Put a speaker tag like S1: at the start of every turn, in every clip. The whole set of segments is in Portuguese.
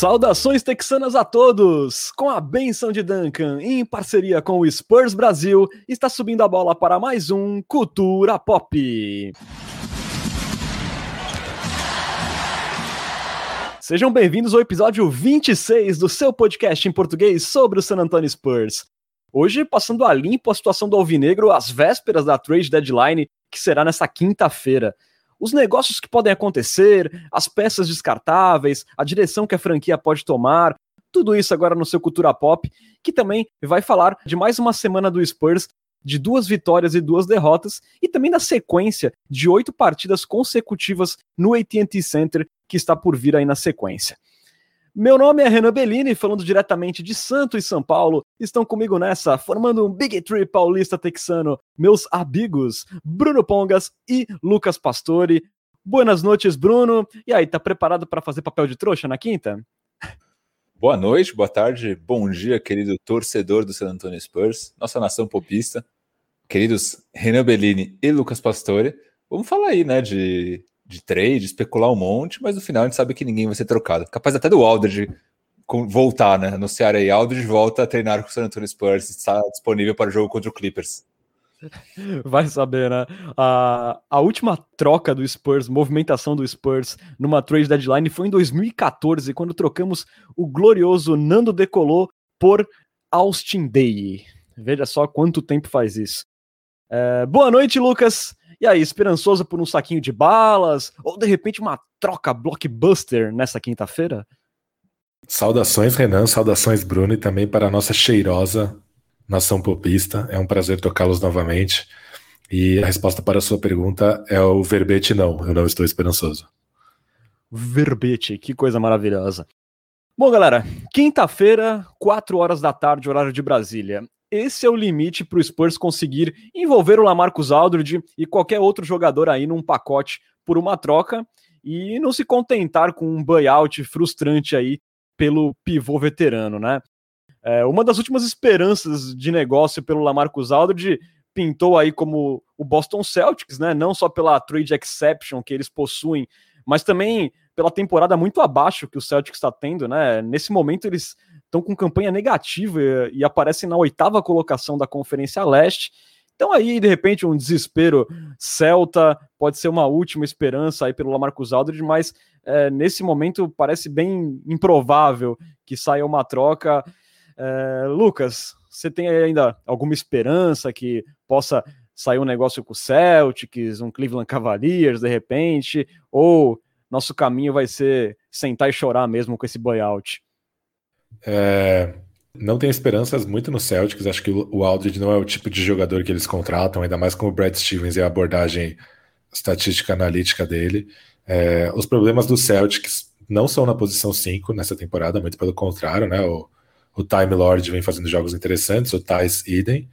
S1: Saudações texanas a todos! Com a benção de Duncan, em parceria com o Spurs Brasil, está subindo a bola para mais um Cultura Pop. Sejam bem-vindos ao episódio 26 do seu podcast em português sobre o San Antonio Spurs. Hoje, passando a limpo a situação do Alvinegro às vésperas da trade deadline, que será nessa quinta-feira os negócios que podem acontecer, as peças descartáveis, a direção que a franquia pode tomar, tudo isso agora no seu Cultura Pop, que também vai falar de mais uma semana do Spurs, de duas vitórias e duas derrotas, e também da sequência de oito partidas consecutivas no AT&T Center que está por vir aí na sequência. Meu nome é Renan Bellini, falando diretamente de Santo e São Paulo. Estão comigo nessa, formando um Big Tree paulista texano, meus amigos Bruno Pongas e Lucas Pastore. Boas noites, Bruno. E aí, tá preparado para fazer papel de trouxa na quinta?
S2: Boa noite, boa tarde, bom dia, querido torcedor do San Antonio Spurs, nossa nação popista, queridos Renan Bellini e Lucas Pastore. Vamos falar aí, né, de de trade, especular um monte, mas no final a gente sabe que ninguém vai ser trocado. Capaz até do Aldridge voltar, né? Ceará aí, Aldridge volta a treinar com o San Antonio Spurs, está disponível para o jogo contra o Clippers.
S1: Vai saber, né? A, a última troca do Spurs, movimentação do Spurs numa trade deadline foi em 2014, quando trocamos o glorioso Nando Decolou por Austin Day. Veja só quanto tempo faz isso. É, boa noite, Lucas. E aí, esperançoso por um saquinho de balas? Ou de repente uma troca blockbuster nessa quinta-feira?
S3: Saudações, Renan, saudações, Bruno, e também para a nossa cheirosa nação popista. É um prazer tocá-los novamente. E a resposta para a sua pergunta é o verbete não, eu não estou esperançoso.
S1: Verbete, que coisa maravilhosa. Bom, galera, quinta-feira, 4 horas da tarde, horário de Brasília esse é o limite para o Spurs conseguir envolver o Lamarcus Aldridge e qualquer outro jogador aí num pacote por uma troca e não se contentar com um buyout frustrante aí pelo pivô veterano, né? É, uma das últimas esperanças de negócio pelo Lamarcus Aldridge pintou aí como o Boston Celtics, né? Não só pela trade exception que eles possuem, mas também pela temporada muito abaixo que o Celtics está tendo, né? Nesse momento eles estão com campanha negativa e, e aparecem na oitava colocação da Conferência Leste. Então aí, de repente, um desespero Celta pode ser uma última esperança aí pelo Lamarcus Aldridge, mas é, nesse momento parece bem improvável que saia uma troca. É, Lucas, você tem ainda alguma esperança que possa sair um negócio com o Celtics, um Cleveland Cavaliers, de repente, ou nosso caminho vai ser sentar e chorar mesmo com esse buyout?
S3: É, não tenho esperanças muito no Celtics. Acho que o Aldridge não é o tipo de jogador que eles contratam, ainda mais com o Brad Stevens e a abordagem estatística analítica dele. É, os problemas do Celtics não são na posição 5 nessa temporada, muito pelo contrário, né? O, o Time Lord vem fazendo jogos interessantes, o Thais Eden.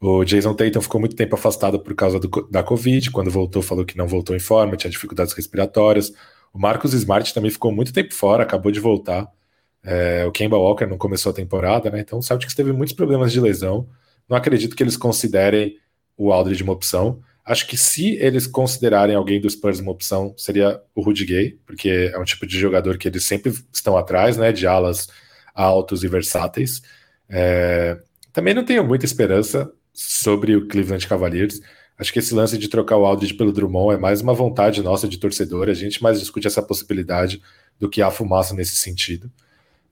S3: O Jason Tatum ficou muito tempo afastado por causa do, da Covid. Quando voltou, falou que não voltou em forma, tinha dificuldades respiratórias. O Marcos Smart também ficou muito tempo fora, acabou de voltar. É, o Kemba Walker não começou a temporada, né? Então o Celtics teve muitos problemas de lesão. Não acredito que eles considerem o Aldridge uma opção. Acho que se eles considerarem alguém do Spurs uma opção, seria o Rudy Gay, porque é um tipo de jogador que eles sempre estão atrás, né? De alas altos e versáteis. É, também não tenho muita esperança sobre o Cleveland Cavaliers. Acho que esse lance de trocar o Aldridge pelo Drummond é mais uma vontade nossa de torcedor. A gente mais discute essa possibilidade do que a fumaça nesse sentido.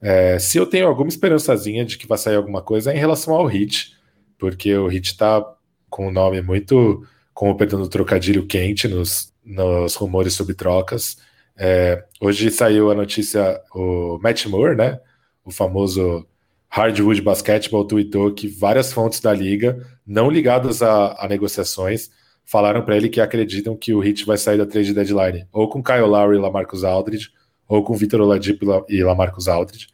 S3: É, se eu tenho alguma esperançazinha de que vai sair alguma coisa é em relação ao Hit, porque o Hit está com um nome muito, como perdendo o trocadilho quente nos, nos rumores sobre trocas. É, hoje saiu a notícia, o Matt Moore, né, o famoso Hardwood Basketball, tweetou que várias fontes da liga, não ligadas a, a negociações, falaram para ele que acreditam que o Hit vai sair da trade deadline ou com Kyle Lowry e Lamarcus Aldridge, ou com Vitor Oladipo e Lamarcus Aldridge.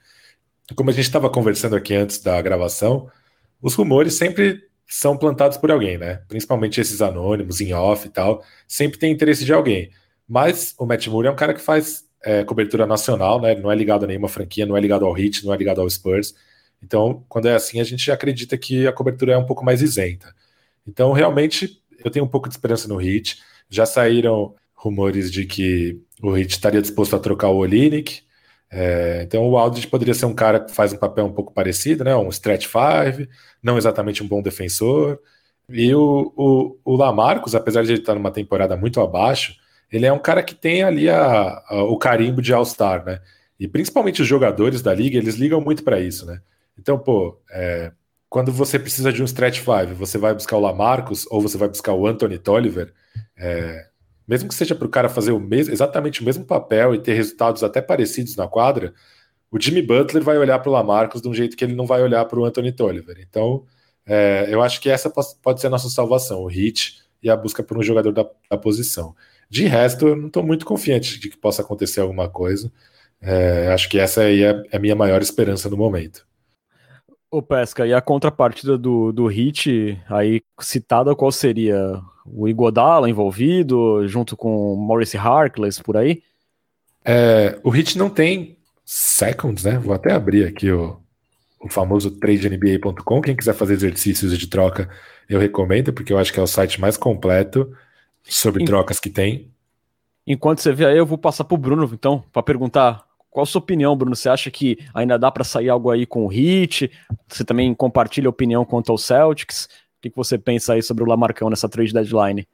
S3: Como a gente estava conversando aqui antes da gravação, os rumores sempre são plantados por alguém, né? Principalmente esses anônimos, em off e tal, sempre tem interesse de alguém. Mas o Matt Moore é um cara que faz é, cobertura nacional, né? Não é ligado a nenhuma franquia, não é ligado ao Heat, não é ligado ao Spurs. Então, quando é assim, a gente acredita que a cobertura é um pouco mais isenta. Então, realmente, eu tenho um pouco de esperança no Heat. Já saíram rumores de que o Heat estaria disposto a trocar o Olinick. É, então o Aldridge poderia ser um cara que faz um papel um pouco parecido, né? Um stretch five, não exatamente um bom defensor. E o, o, o Lamarcus, apesar de ele estar numa temporada muito abaixo, ele é um cara que tem ali a, a, o carimbo de All-Star, né? E principalmente os jogadores da liga, eles ligam muito para isso, né? Então, pô, é, quando você precisa de um stretch five, você vai buscar o Lamarcus ou você vai buscar o Anthony Tolliver, é, mesmo que seja para o cara fazer o mesmo, exatamente o mesmo papel e ter resultados até parecidos na quadra, o Jimmy Butler vai olhar para o Lamarcus de um jeito que ele não vai olhar para o Anthony Tolliver. Então, é, eu acho que essa pode ser a nossa salvação, o hit e a busca por um jogador da, da posição. De resto, eu não estou muito confiante de que possa acontecer alguma coisa. É, acho que essa aí é, é a minha maior esperança no momento.
S1: O Pesca, e a contrapartida do, do Hit, aí citada, qual seria? O Igodala envolvido, junto com Maurice Harkless, por aí?
S3: É, o Hit não tem seconds, né? Vou até abrir aqui o, o famoso tradenba.com. Quem quiser fazer exercícios de troca, eu recomendo, porque eu acho que é o site mais completo sobre trocas que tem.
S1: Enquanto você vê aí, eu vou passar para o Bruno, então, para perguntar qual a sua opinião, Bruno? Você acha que ainda dá para sair algo aí com o Hit? Você também compartilha opinião quanto ao Celtics? O que, você pensa aí sobre o Lamarcão nessa trade deadline?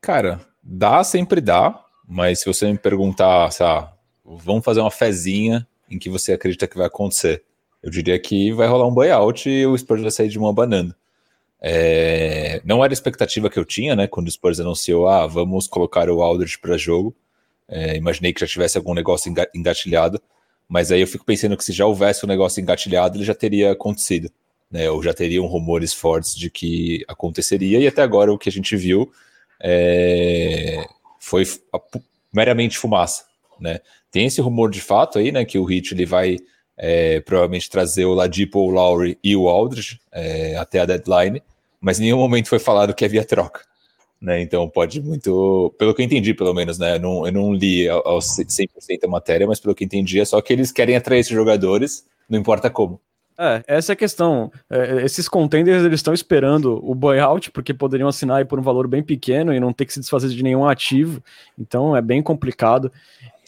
S2: Cara, dá, sempre dá, mas se você me perguntar, lá, vamos fazer uma fezinha em que você acredita que vai acontecer, eu diria que vai rolar um buyout e o Spurs vai sair de uma banana. É, não era a expectativa que eu tinha, né? Quando o Spurs anunciou, ah, vamos colocar o Aldridge para jogo. É, imaginei que já tivesse algum negócio engatilhado, mas aí eu fico pensando que se já houvesse um negócio engatilhado, ele já teria acontecido, né? Ou já teriam rumores fortes de que aconteceria, e até agora o que a gente viu é, foi meramente fumaça, né? Tem esse rumor de fato aí, né? Que o Hit ele vai é, provavelmente trazer o Ladipo, o Lowry e o Aldridge é, até a deadline, mas em nenhum momento foi falado que havia troca né? Então pode muito, pelo que eu entendi, pelo menos, né? Eu não, eu não li ao 100% a matéria, mas pelo que eu entendi é só que eles querem atrair esses jogadores, não importa como.
S1: É, essa é a questão. É, esses contenders eles estão esperando o buyout porque poderiam assinar por um valor bem pequeno e não ter que se desfazer de nenhum ativo. Então é bem complicado.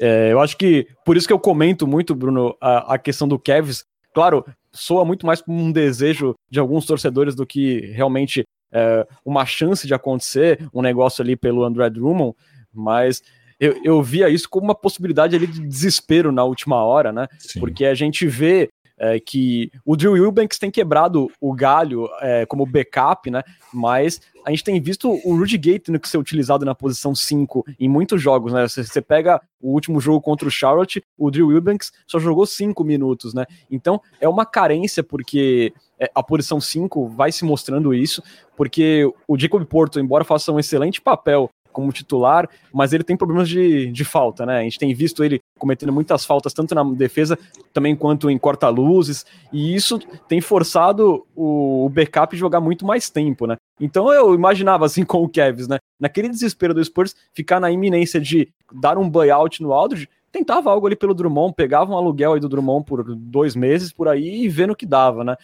S1: É, eu acho que por isso que eu comento muito, Bruno, a, a questão do Kevs. Claro, soa muito mais como um desejo de alguns torcedores do que realmente é, uma chance de acontecer um negócio ali pelo André Drummond, mas eu, eu via isso como uma possibilidade ali de desespero na última hora, né? Sim. Porque a gente vê é, que o Drew Eubanks tem quebrado o galho é, como backup, né? Mas a gente tem visto o Rudy Gay tendo que ser utilizado na posição 5 em muitos jogos, né? Você, pega o último jogo contra o Charlotte, o Drew Eubanks só jogou 5 minutos, né? Então é uma carência porque é, a posição 5 vai se mostrando isso, porque o Jacob Porto, embora faça um excelente papel como titular, mas ele tem problemas de, de falta, né? A gente tem visto ele cometendo muitas faltas, tanto na defesa também quanto em corta-luzes, e isso tem forçado o, backup jogar muito mais tempo, né? Então eu imaginava assim com o Kevs, né? Naquele desespero do Spurs, ficar na iminência de dar um buyout no Aldridge, tentava algo ali pelo Drummond, pegava um aluguel aí do Drummond por dois meses por aí e vendo o que dava, né?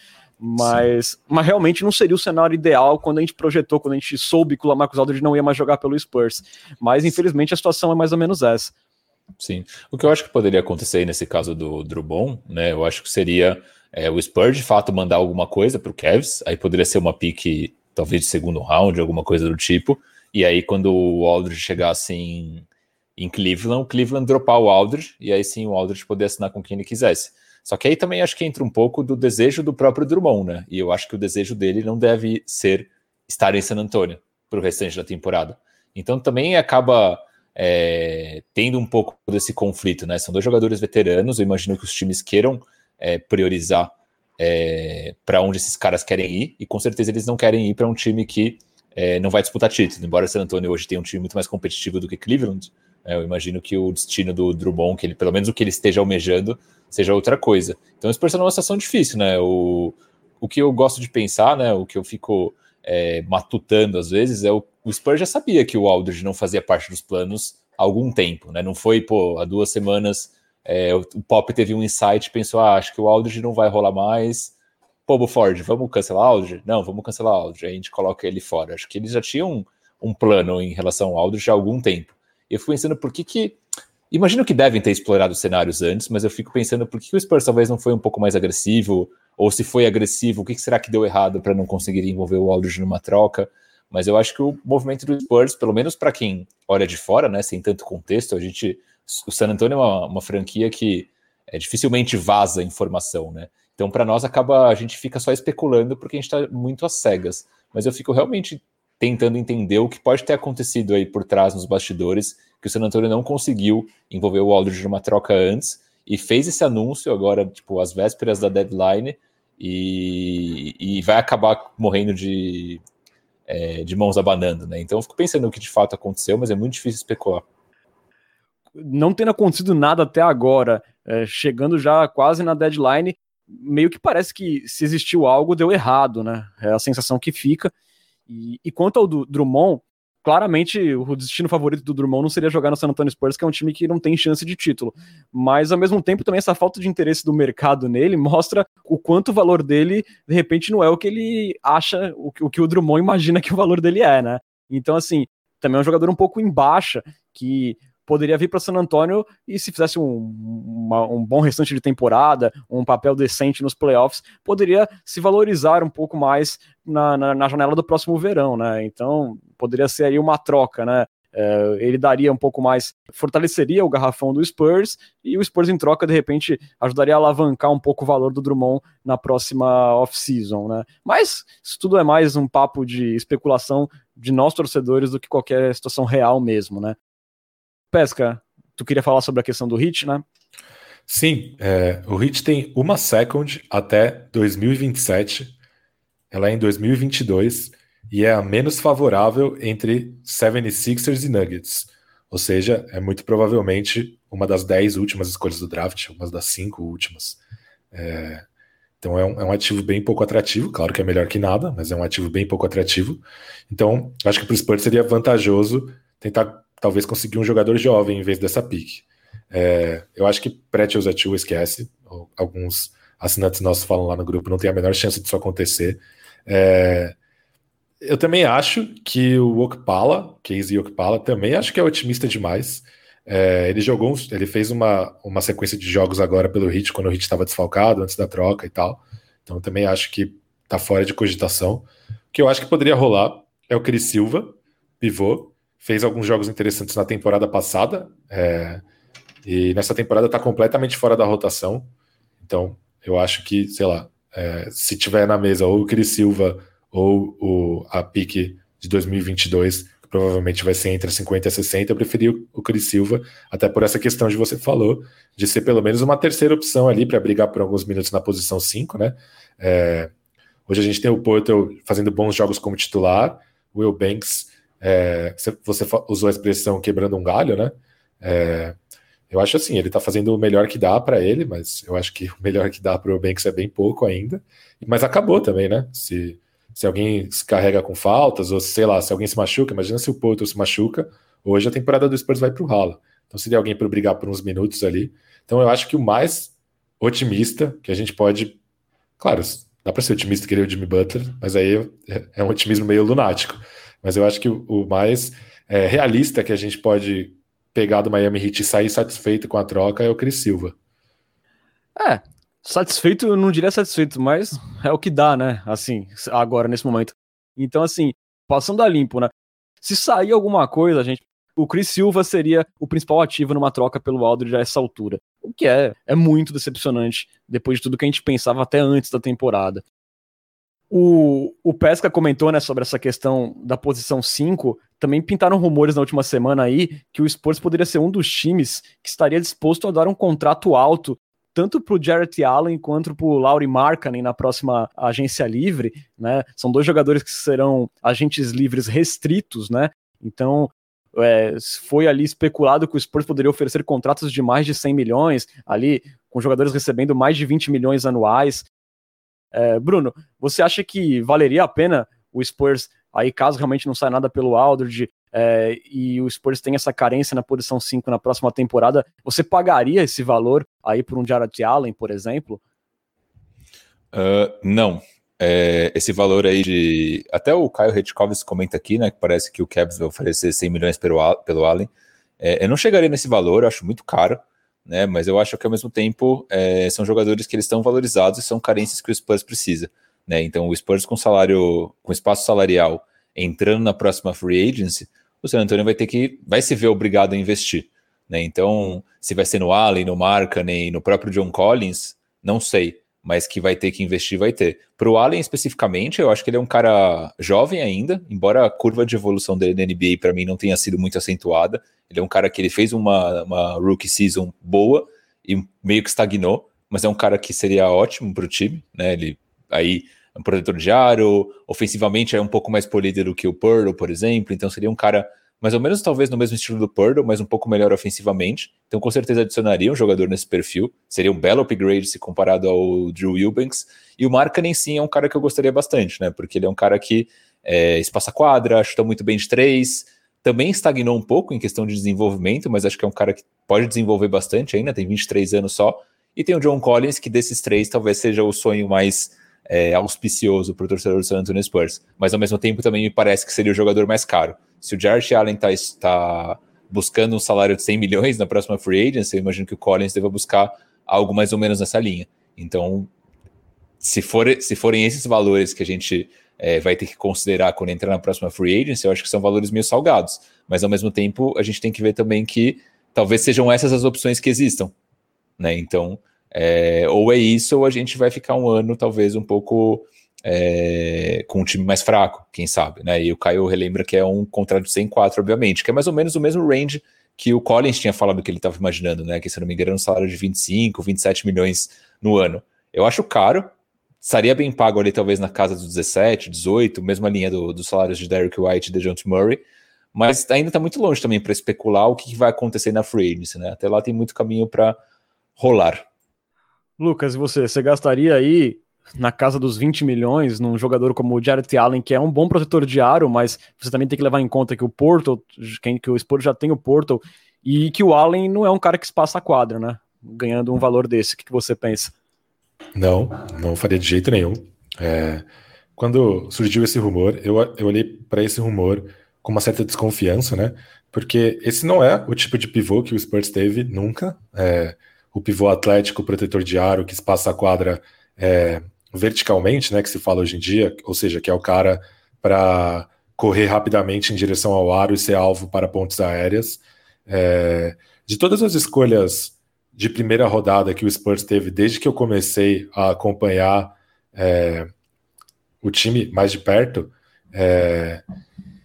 S1: Mas, mas realmente não seria o cenário ideal quando a gente projetou, quando a gente soube que o Lamarcus Aldridge não ia mais jogar pelo Spurs. Mas infelizmente a situação é mais ou menos essa.
S2: Sim. O que eu acho que poderia acontecer nesse caso do Drubon, né? Eu acho que seria é, o Spurs de fato mandar alguma coisa para o Cavs, aí poderia ser uma pique talvez de segundo round, alguma coisa do tipo. E aí, quando o Aldridge chegasse em, em Cleveland, o Cleveland dropar o Aldridge, e aí sim o Aldridge poder assinar com quem ele quisesse. Só que aí também acho que entra um pouco do desejo do próprio Drummond, né? E eu acho que o desejo dele não deve ser estar em San Antônio para o restante da temporada. Então também acaba é, tendo um pouco desse conflito, né? São dois jogadores veteranos, eu imagino que os times queiram é, priorizar é, para onde esses caras querem ir, e com certeza eles não querem ir para um time que é, não vai disputar título. Embora San Antonio hoje tenha um time muito mais competitivo do que Cleveland, é, eu imagino que o destino do Drummond, que ele, pelo menos o que ele esteja almejando, seja outra coisa. Então Spurs está numa situação difícil, né? O, o que eu gosto de pensar, né? O que eu fico é, matutando às vezes é o, o Spurs já sabia que o Aldridge não fazia parte dos planos há algum tempo, né? Não foi, pô, há duas semanas é, o, Pop teve um insight pensou, ah, acho que o Aldridge não vai rolar mais. Pô, Buford, vamos cancelar o Aldridge? Não, vamos cancelar o Aldridge. Aí a gente coloca ele fora. Acho que eles já tinham um, um plano em relação ao Aldridge há algum tempo. E eu fui pensando por que que Imagino que devem ter explorado cenários antes, mas eu fico pensando por que o Spurs talvez não foi um pouco mais agressivo, ou se foi agressivo, o que será que deu errado para não conseguir envolver o Aldridge numa troca? Mas eu acho que o movimento do Spurs, pelo menos para quem olha de fora, né, sem tanto contexto, a gente, o San Antonio é uma, uma franquia que é, dificilmente vaza informação, né? Então, para nós, acaba a gente fica só especulando porque a gente está muito às cegas. Mas eu fico realmente tentando entender o que pode ter acontecido aí por trás nos bastidores, que o San Antonio não conseguiu envolver o Aldridge numa troca antes e fez esse anúncio agora, tipo, às vésperas da deadline e, e vai acabar morrendo de, é, de mãos abanando, né? Então eu fico pensando o que de fato aconteceu, mas é muito difícil especular.
S1: Não tendo acontecido nada até agora, é, chegando já quase na deadline, meio que parece que se existiu algo, deu errado, né? É a sensação que fica. E, e quanto ao do Drummond, claramente o destino favorito do Drummond não seria jogar no San Antonio Spurs, que é um time que não tem chance de título. Mas ao mesmo tempo também essa falta de interesse do mercado nele mostra o quanto o valor dele de repente não é o que ele acha, o que o, que o Drummond imagina que o valor dele é, né? Então assim, também é um jogador um pouco em baixa, que poderia vir para San Antonio e se fizesse um, uma, um bom restante de temporada, um papel decente nos playoffs, poderia se valorizar um pouco mais na, na, na janela do próximo verão, né? Então poderia ser aí uma troca, né? É, ele daria um pouco mais, fortaleceria o garrafão do Spurs e o Spurs em troca de repente ajudaria a alavancar um pouco o valor do Drummond na próxima off-season, né? Mas isso tudo é mais um papo de especulação de nós torcedores do que qualquer situação real mesmo, né? Pesca, tu queria falar sobre a questão do hit, né?
S3: Sim, é, o hit tem uma second até 2027, ela é em 2022 e é a menos favorável entre 76ers e Nuggets. Ou seja, é muito provavelmente uma das 10 últimas escolhas do draft, uma das 5 últimas. É, então é um, é um, ativo bem pouco atrativo, claro que é melhor que nada, mas é um ativo bem pouco atrativo. Então, acho que para o Spurs seria vantajoso tentar talvez conseguir um jogador jovem em vez dessa pique. É, eu acho que Pretzel Zatil esquece. Alguns assinantes nossos falam lá no grupo, não tem a menor chance disso acontecer. É, eu também acho que o Okpala, Casey Okpala, também acho que é otimista demais. É, ele jogou, ele fez uma, uma sequência de jogos agora pelo Hit, quando o Hit estava desfalcado, antes da troca e tal. Então também acho que tá fora de cogitação. O que eu acho que poderia rolar é o Cris Silva, pivô, fez alguns jogos interessantes na temporada passada, é, e nessa temporada está completamente fora da rotação. Então, eu acho que, sei lá, é, se tiver na mesa ou o Cris Silva ou o, a pique de 2022, que provavelmente vai ser entre 50 e 60, eu preferi o, o Cris Silva, até por essa questão de você falou, de ser pelo menos uma terceira opção ali para brigar por alguns minutos na posição 5, né? É, hoje a gente tem o Porto fazendo bons jogos como titular, Will Banks é, você usou a expressão quebrando um galho, né? É, eu acho assim, ele tá fazendo o melhor que dá para ele, mas eu acho que o melhor que dá para o Banks é bem pouco ainda. Mas acabou também, né? Se, se alguém se carrega com faltas, ou sei lá, se alguém se machuca, imagina se o Porto se machuca, hoje a temporada do Spurs vai para o ralo. Então seria alguém para brigar por uns minutos ali. Então eu acho que o mais otimista que a gente pode. Claro, dá para ser otimista querer o Jimmy Butler, mas aí é, é um otimismo meio lunático. Mas eu acho que o, mais é, realista que a gente pode pegar do Miami Heat e sair satisfeito com a troca é o Chris Silva.
S1: É, satisfeito, eu não diria satisfeito, mas é o que dá, né? Assim, agora, nesse momento. Então, assim, passando a limpo, né? Se sair alguma coisa, gente, o Chris Silva seria o principal ativo numa troca pelo Aldridge a essa altura. O que é, é muito decepcionante depois de tudo que a gente pensava até antes da temporada. O, o Pesca comentou né, sobre essa questão da posição 5. Também pintaram rumores na última semana aí que o Spurs poderia ser um dos times que estaria disposto a dar um contrato alto tanto para o Jarrett Allen quanto para o Laurie Markkanen na próxima agência livre, né? São dois jogadores que serão agentes livres restritos, né? Então é, foi ali especulado que o Spurs poderia oferecer contratos de mais de 100 milhões, ali com jogadores recebendo mais de 20 milhões anuais. É, Bruno, você acha que valeria a pena o Spurs, aí caso realmente não saia nada pelo Aldridge, é, e o Spurs tem essa carência na posição 5 na próxima temporada, você pagaria esse valor aí por um Jarrett Allen, por exemplo?
S2: Uh, não. É, esse valor aí de. Até o Caio Retkovs comenta aqui, né? Que parece que o Cavs vai oferecer 100 milhões pelo, pelo Allen. É, eu não chegaria nesse valor, eu acho muito caro, né? Mas eu acho que ao mesmo tempo é, são jogadores que eles estão valorizados e são carências que o Spurs precisa. Né? Então o Spurs com salário, com espaço salarial entrando na próxima free agency, o San Antonio vai ter que vai se ver obrigado a investir. Né? Então, se vai ser no Allen, no nem no próprio John Collins, não sei mas que vai ter que investir, vai ter. Para o Allen especificamente, eu acho que ele é um cara jovem ainda, embora a curva de evolução dele na NBA para mim não tenha sido muito acentuada. Ele é um cara que ele fez uma, uma rookie season boa e meio que estagnou, mas é um cara que seria ótimo para o time, né? Ele aí é um protetor de aro, ofensivamente é um pouco mais polido do que o Pearl, por exemplo, então seria um cara mais ou menos talvez no mesmo estilo do Purdle, mas um pouco melhor ofensivamente. Então, com certeza adicionaria um jogador nesse perfil. Seria um belo upgrade se comparado ao Drew Eubanks. E o Markkanen, sim, é um cara que eu gostaria bastante, né? Porque ele é um cara que é, espaça quadra, chuta muito bem de três. Também estagnou um pouco em questão de desenvolvimento, mas acho que é um cara que pode desenvolver bastante ainda, tem 23 anos só. E tem o John Collins, que desses três talvez seja o sonho mais é, auspicioso para o torcedor do San Antonio Spurs. Mas ao mesmo tempo também me parece que seria o jogador mais caro. Se o Jarrett Allen está tá buscando um salário de 100 milhões na próxima free agency, eu imagino que o Collins deva buscar algo mais ou menos nessa linha. Então, se, for, se forem esses valores que a gente é, vai ter que considerar quando entrar na próxima free agency, eu acho que são valores meio salgados. Mas ao mesmo tempo, a gente tem que ver também que talvez sejam essas as opções que existam. Né? Então, é, ou é isso, ou a gente vai ficar um ano talvez um pouco é, com um time mais fraco, quem sabe, né? E o Caio relembra que é um contrato de 104, obviamente, que é mais ou menos o mesmo range que o Collins tinha falado que ele estava imaginando, né? Que se não me engano, um salário de 25, 27 milhões no ano. Eu acho caro, estaria bem pago ali, talvez na casa dos 17, 18, mesma linha do, dos salários de Derrick White e de John Murray, mas ainda está muito longe também para especular o que vai acontecer na free agency, né? Até lá tem muito caminho para rolar.
S1: Lucas, e você? Você gastaria aí na casa dos 20 milhões num jogador como o Jared Allen, que é um bom protetor de aro, mas você também tem que levar em conta que o Porto, que o Spurs já tem o Porto, e que o Allen não é um cara que espaça a quadra, né? Ganhando um valor desse. O que, que você pensa?
S3: Não, não faria de jeito nenhum. É, quando surgiu esse rumor, eu, eu olhei para esse rumor com uma certa desconfiança, né? Porque esse não é o tipo de pivô que o Spurs teve nunca. É, o pivô atlético, protetor de aro, que espaça a quadra é, verticalmente, né, que se fala hoje em dia, ou seja, que é o cara para correr rapidamente em direção ao aro e ser alvo para pontes aéreas. É, de todas as escolhas de primeira rodada que o Spurs teve desde que eu comecei a acompanhar é, o time mais de perto, é,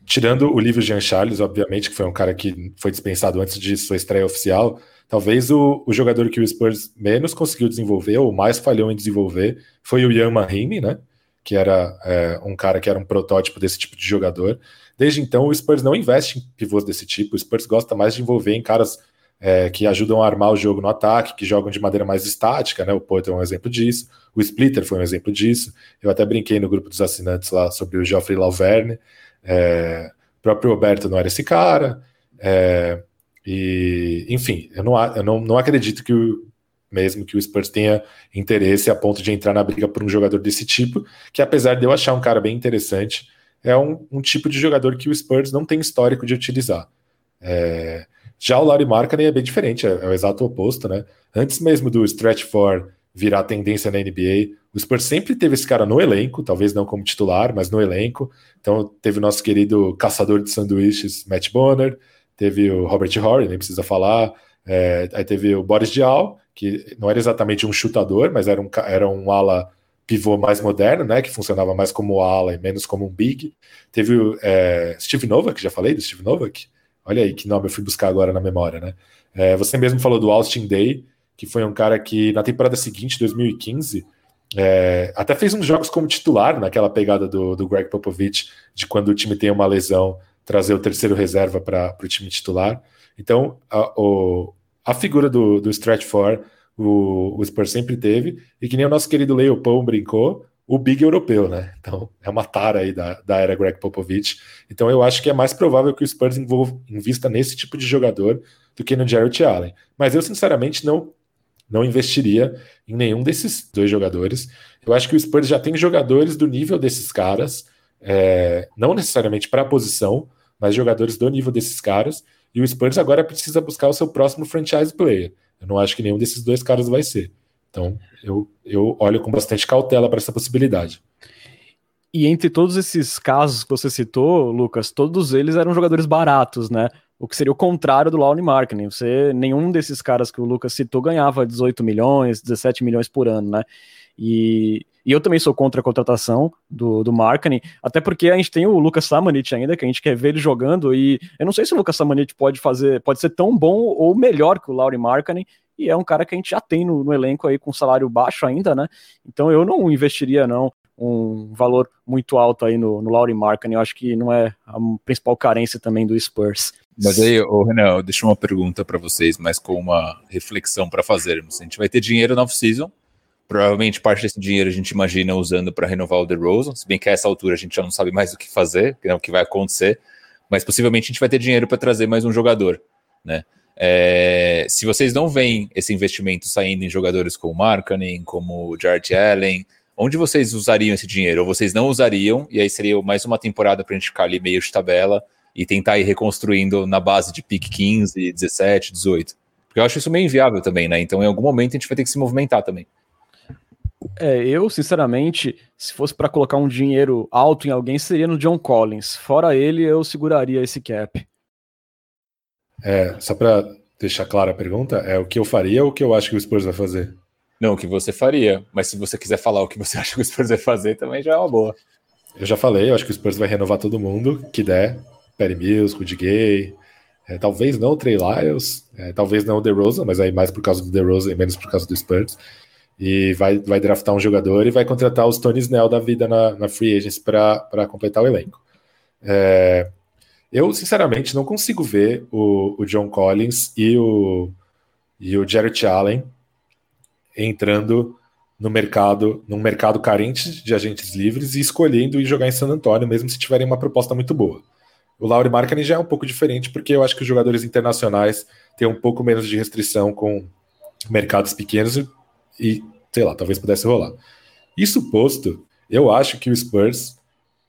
S3: tirando o livro Jean Charles, obviamente, que foi um cara que foi dispensado antes de sua estreia oficial, Talvez o, o jogador que o Spurs menos conseguiu desenvolver, ou mais falhou em desenvolver, foi o Ian Mahimi, né? Que era é, um cara que era um protótipo desse tipo de jogador. Desde então, o Spurs não investe em pivôs desse tipo. O Spurs gosta mais de envolver em caras é, que ajudam a armar o jogo no ataque, que jogam de maneira mais estática, né? O Porto é um exemplo disso. O Splitter foi um exemplo disso. Eu até brinquei no grupo dos assinantes lá sobre o Geoffrey Lauverne. É, o próprio Roberto não era esse cara. É, e, enfim, eu não, eu não, não acredito que o, mesmo que o Spurs tenha interesse a ponto de entrar na briga por um jogador desse tipo, que apesar de eu achar um cara bem interessante, é um, um tipo de jogador que o Spurs não tem histórico de utilizar. É, já o Larry Markkinen é bem diferente, é, é, o exato oposto, né? Antes mesmo do Stretch for virar tendência na NBA, o Spurs sempre teve esse cara no elenco, talvez não como titular, mas no elenco. Então teve o nosso querido caçador de sanduíches, Matt Bonner, teve o Robert Horry, nem precisa falar, é, aí teve o Boris Diaw, que não era exatamente um chutador, mas era um, era um ala pivô mais moderno, né, que funcionava mais como ala e menos como um big. Teve o é, Steve Novak, já falei do Steve Novak? Olha aí que nome eu fui buscar agora na memória, né? É, você mesmo falou do Austin Day, que foi um cara que na temporada seguinte, 2015, é, até fez uns jogos como titular naquela pegada do, do Greg Popovich, de quando o time tem uma lesão, trazer o terceiro reserva para o time titular. Então, a, o, a figura do, do stretch four o, o Spurs sempre teve, e que nem o nosso querido Leopão brincou, o big europeu, né? Então, é uma tara aí da, da era Greg Popovich. Então, eu acho que é mais provável que o Spurs envolva, invista nesse tipo de jogador do que no Jarrett Allen. Mas eu, sinceramente, não não investiria em nenhum desses dois jogadores. Eu acho que o Spurs já tem jogadores do nível desses caras, é, não necessariamente para a posição, mas jogadores do nível desses caras. E o Spurs agora precisa buscar o seu próximo franchise player. Eu não acho que nenhum desses dois caras vai ser. Então, eu, eu olho com bastante cautela para essa possibilidade.
S1: E entre todos esses casos que você citou, Lucas, todos eles eram jogadores baratos, né? O que seria o contrário do Lauri Marketing. Você, nenhum desses caras que o Lucas citou ganhava 18 milhões, 17 milhões por ano, né? E, e eu também sou contra a contratação do, do Markkinen, até porque a gente tem o Lucas Samanit ainda, que a gente quer ver ele jogando, e eu não sei se o Lucas Samanit pode fazer, pode ser tão bom ou melhor que o Lauri Markkinen, e é um cara que a gente já tem no, no elenco aí com salário baixo ainda, né? Então eu não investiria, não, um valor muito alto aí no, no Laurie Markkinen. Eu acho que não é a principal carência também do Spurs.
S2: Mas aí, ô, Renan, deixa uma pergunta para vocês, mas com uma reflexão para fazermos. A gente vai ter dinheiro na off-season. Provavelmente parte desse dinheiro a gente imagina usando para renovar o DeRozan, se bem que a essa altura a gente já não sabe mais o que fazer, o que vai acontecer, mas possivelmente a gente vai ter dinheiro para trazer mais um jogador, né? É, se vocês não veem esse investimento saindo em jogadores como Markkanen, como o Jarrett Allen, onde vocês usariam esse dinheiro? Ou vocês não usariam, e aí seria mais uma temporada para a gente ficar ali meio de tabela e tentar ir reconstruindo na base de pick 15, 17, 18? Porque eu acho isso meio inviável também, né? Então, em algum momento, a gente vai ter que se movimentar também.
S1: É, eu, sinceramente, se fosse para colocar um dinheiro alto em alguém, seria no John Collins. Fora ele, eu seguraria esse cap.
S3: É, só para deixar clara a pergunta, é o que eu faria ou o que eu acho que o Spurs vai fazer?
S2: Não, o que você faria. Mas se você quiser falar o que você acha que o Spurs vai fazer, também já é uma boa.
S3: Eu já falei, eu acho que o Spurs vai renovar todo mundo que der. Perry Mills, Rudy Gay. É, talvez não o Trey Lyles, é, talvez não o DeRozan, mas aí mais por causa do DeRozan e menos por causa do Spurs. E vai, vai draftar um jogador e vai contratar os Tony Snell da vida na, na Free Agents para completar o elenco. É, eu, sinceramente, não consigo ver o, o John Collins e o, e o Jarrett Allen entrando no mercado, num mercado carente de agentes livres e escolhendo ir jogar em San Antonio, mesmo se tiverem uma proposta muito boa. O Laurie Markkinen já é um pouco diferente, porque eu acho que os jogadores internacionais têm um pouco menos de restrição com mercados pequenos e, e sei lá, talvez pudesse rolar. Isso posto, eu acho que o Spurs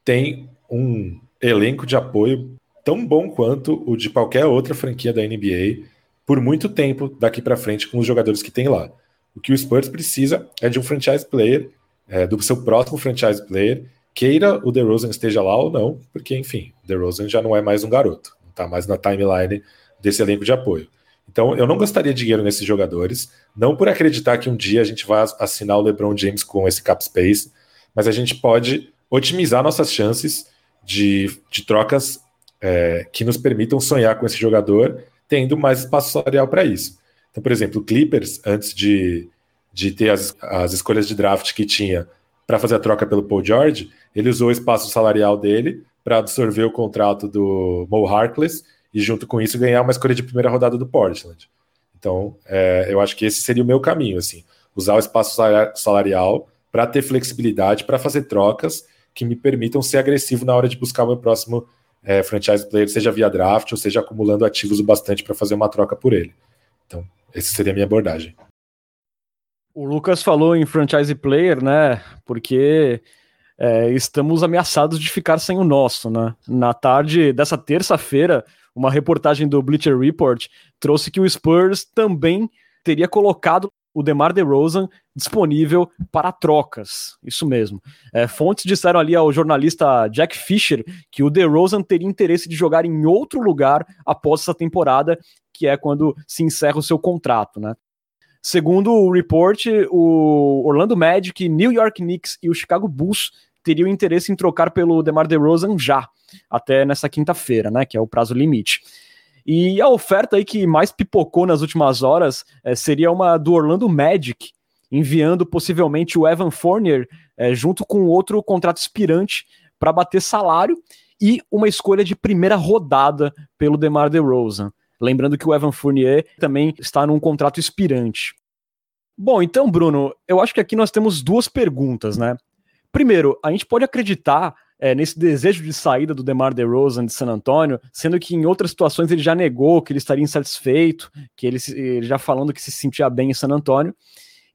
S3: tem um elenco de apoio tão bom quanto o de qualquer outra franquia da NBA por muito tempo daqui para frente com os jogadores que tem lá. O que o Spurs precisa é de um franchise player, é, do seu próximo franchise player, queira o DeRozan esteja lá ou não, porque, enfim, o DeRozan já não é mais um garoto, não está mais na timeline desse elenco de apoio. Então, eu não gastaria dinheiro nesses jogadores, não por acreditar que um dia a gente vai assinar o LeBron James com esse cap space, mas a gente pode otimizar nossas chances de, de trocas é, que nos permitam sonhar com esse jogador, tendo mais espaço salarial para isso. Então, por exemplo, o Clippers, antes de, de ter as, as escolhas de draft que tinha para fazer a troca pelo Paul George, ele usou o espaço salarial dele para absorver o contrato do Mo Harkless e, junto com isso, ganhar uma escolha de primeira rodada do Portland. Então, é, eu acho que esse seria o meu caminho, assim, usar o espaço salarial para ter flexibilidade, para fazer trocas que me permitam ser agressivo na hora de buscar o meu próximo é, franchise player, seja via draft ou seja acumulando ativos o bastante para fazer uma troca por ele. Então, essa seria a minha abordagem.
S1: O Lucas falou em franchise player, né? Porque é, estamos ameaçados de ficar sem o nosso, né? Na tarde dessa terça-feira, uma reportagem do Bleacher Report trouxe que o Spurs também teria colocado o DeMar DeRozan disponível para trocas. Isso mesmo. É, fontes disseram ali ao jornalista Jack Fisher que o DeRozan teria interesse de jogar em outro lugar após essa temporada que é quando se encerra o seu contrato, né? Segundo o report, o Orlando Magic, New York Knicks e o Chicago Bulls teriam interesse em trocar pelo DeMar DeRozan já, até nessa quinta-feira, né, que é o prazo limite. E a oferta aí que mais pipocou nas últimas horas é, seria uma do Orlando Magic, enviando possivelmente o Evan Fournier é, junto com outro contrato expirante para bater salário e uma escolha de primeira rodada pelo DeMar DeRozan. Lembrando que o Evan Fournier também está num contrato expirante. Bom, então, Bruno, eu acho que aqui nós temos duas perguntas, né? Primeiro, a gente pode acreditar é, nesse desejo de saída do DeMar DeRozan de San Antonio, sendo que em outras situações ele já negou que ele estaria insatisfeito, que ele, ele já falando que se sentia bem em San Antonio.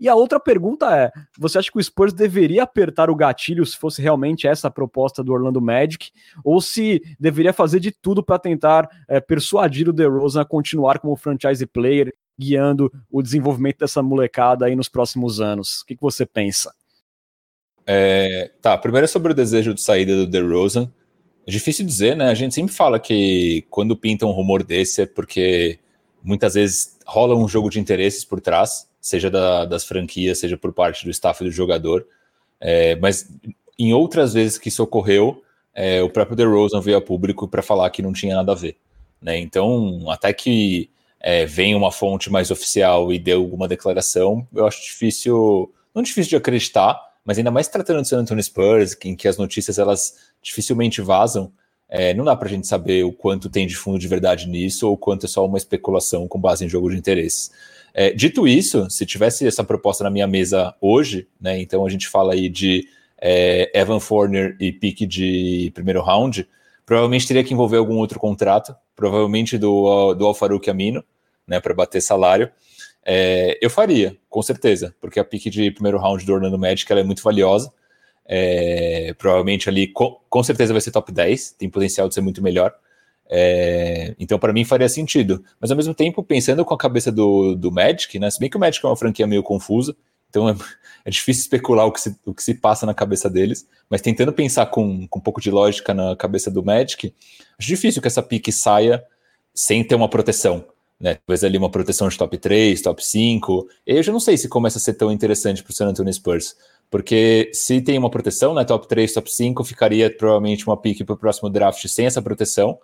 S1: E a outra pergunta é: você acha que o Spurs deveria apertar o gatilho se fosse realmente essa a proposta do Orlando Magic, ou se deveria fazer de tudo para tentar é, persuadir o DeRozan a continuar como franchise player, guiando o desenvolvimento dessa molecada aí nos próximos anos? O que, que você pensa?
S2: É, tá, primeiro é sobre o desejo de saída do DeRozan. É difícil dizer, né? A gente sempre fala que quando pinta um rumor desse é porque muitas vezes rola um jogo de interesses por trás, seja da, das franquias, seja por parte do staff do jogador. É, mas em outras vezes que isso ocorreu, é, o próprio DeRozan veio a público para falar que não tinha nada a ver. Né? Então, até que é, venha uma fonte mais oficial e dê alguma declaração, eu acho difícil, não difícil de acreditar, mas ainda mais tratando do San Antonio Spurs, em que as notícias elas dificilmente vazam, é, não dá para a gente saber o quanto tem de fundo de verdade nisso ou quanto é só uma especulação com base em jogo de interesses. É, dito isso, se tivesse essa proposta na minha mesa hoje, né, então a gente fala aí de é, Evan Fournier e pique de primeiro round, provavelmente teria que envolver algum outro contrato, provavelmente do, do Alfaruque Amino, né, para bater salário. É, eu faria, com certeza, porque a pique de primeiro round do Orlando Magic ela é muito valiosa. É, provavelmente ali, com, com, certeza vai ser top 10, tem potencial de ser muito melhor. É, então, para mim, faria sentido. Mas ao mesmo tempo, pensando com a cabeça do, do Magic, né? Se bem que o Magic é uma franquia meio confusa, então é, é difícil especular o que, se, o que se passa na cabeça deles, mas tentando pensar com, com um pouco de lógica na cabeça do Magic, acho difícil que essa pique saia sem ter uma proteção né? Talvez ali uma proteção de top 3, top 5. Eu já não sei se começa a ser tão interessante para o San Antonio Spurs. Porque se tem uma proteção, né? Top 3, top 5, ficaria provavelmente uma pick para o próximo draft sem essa proteção.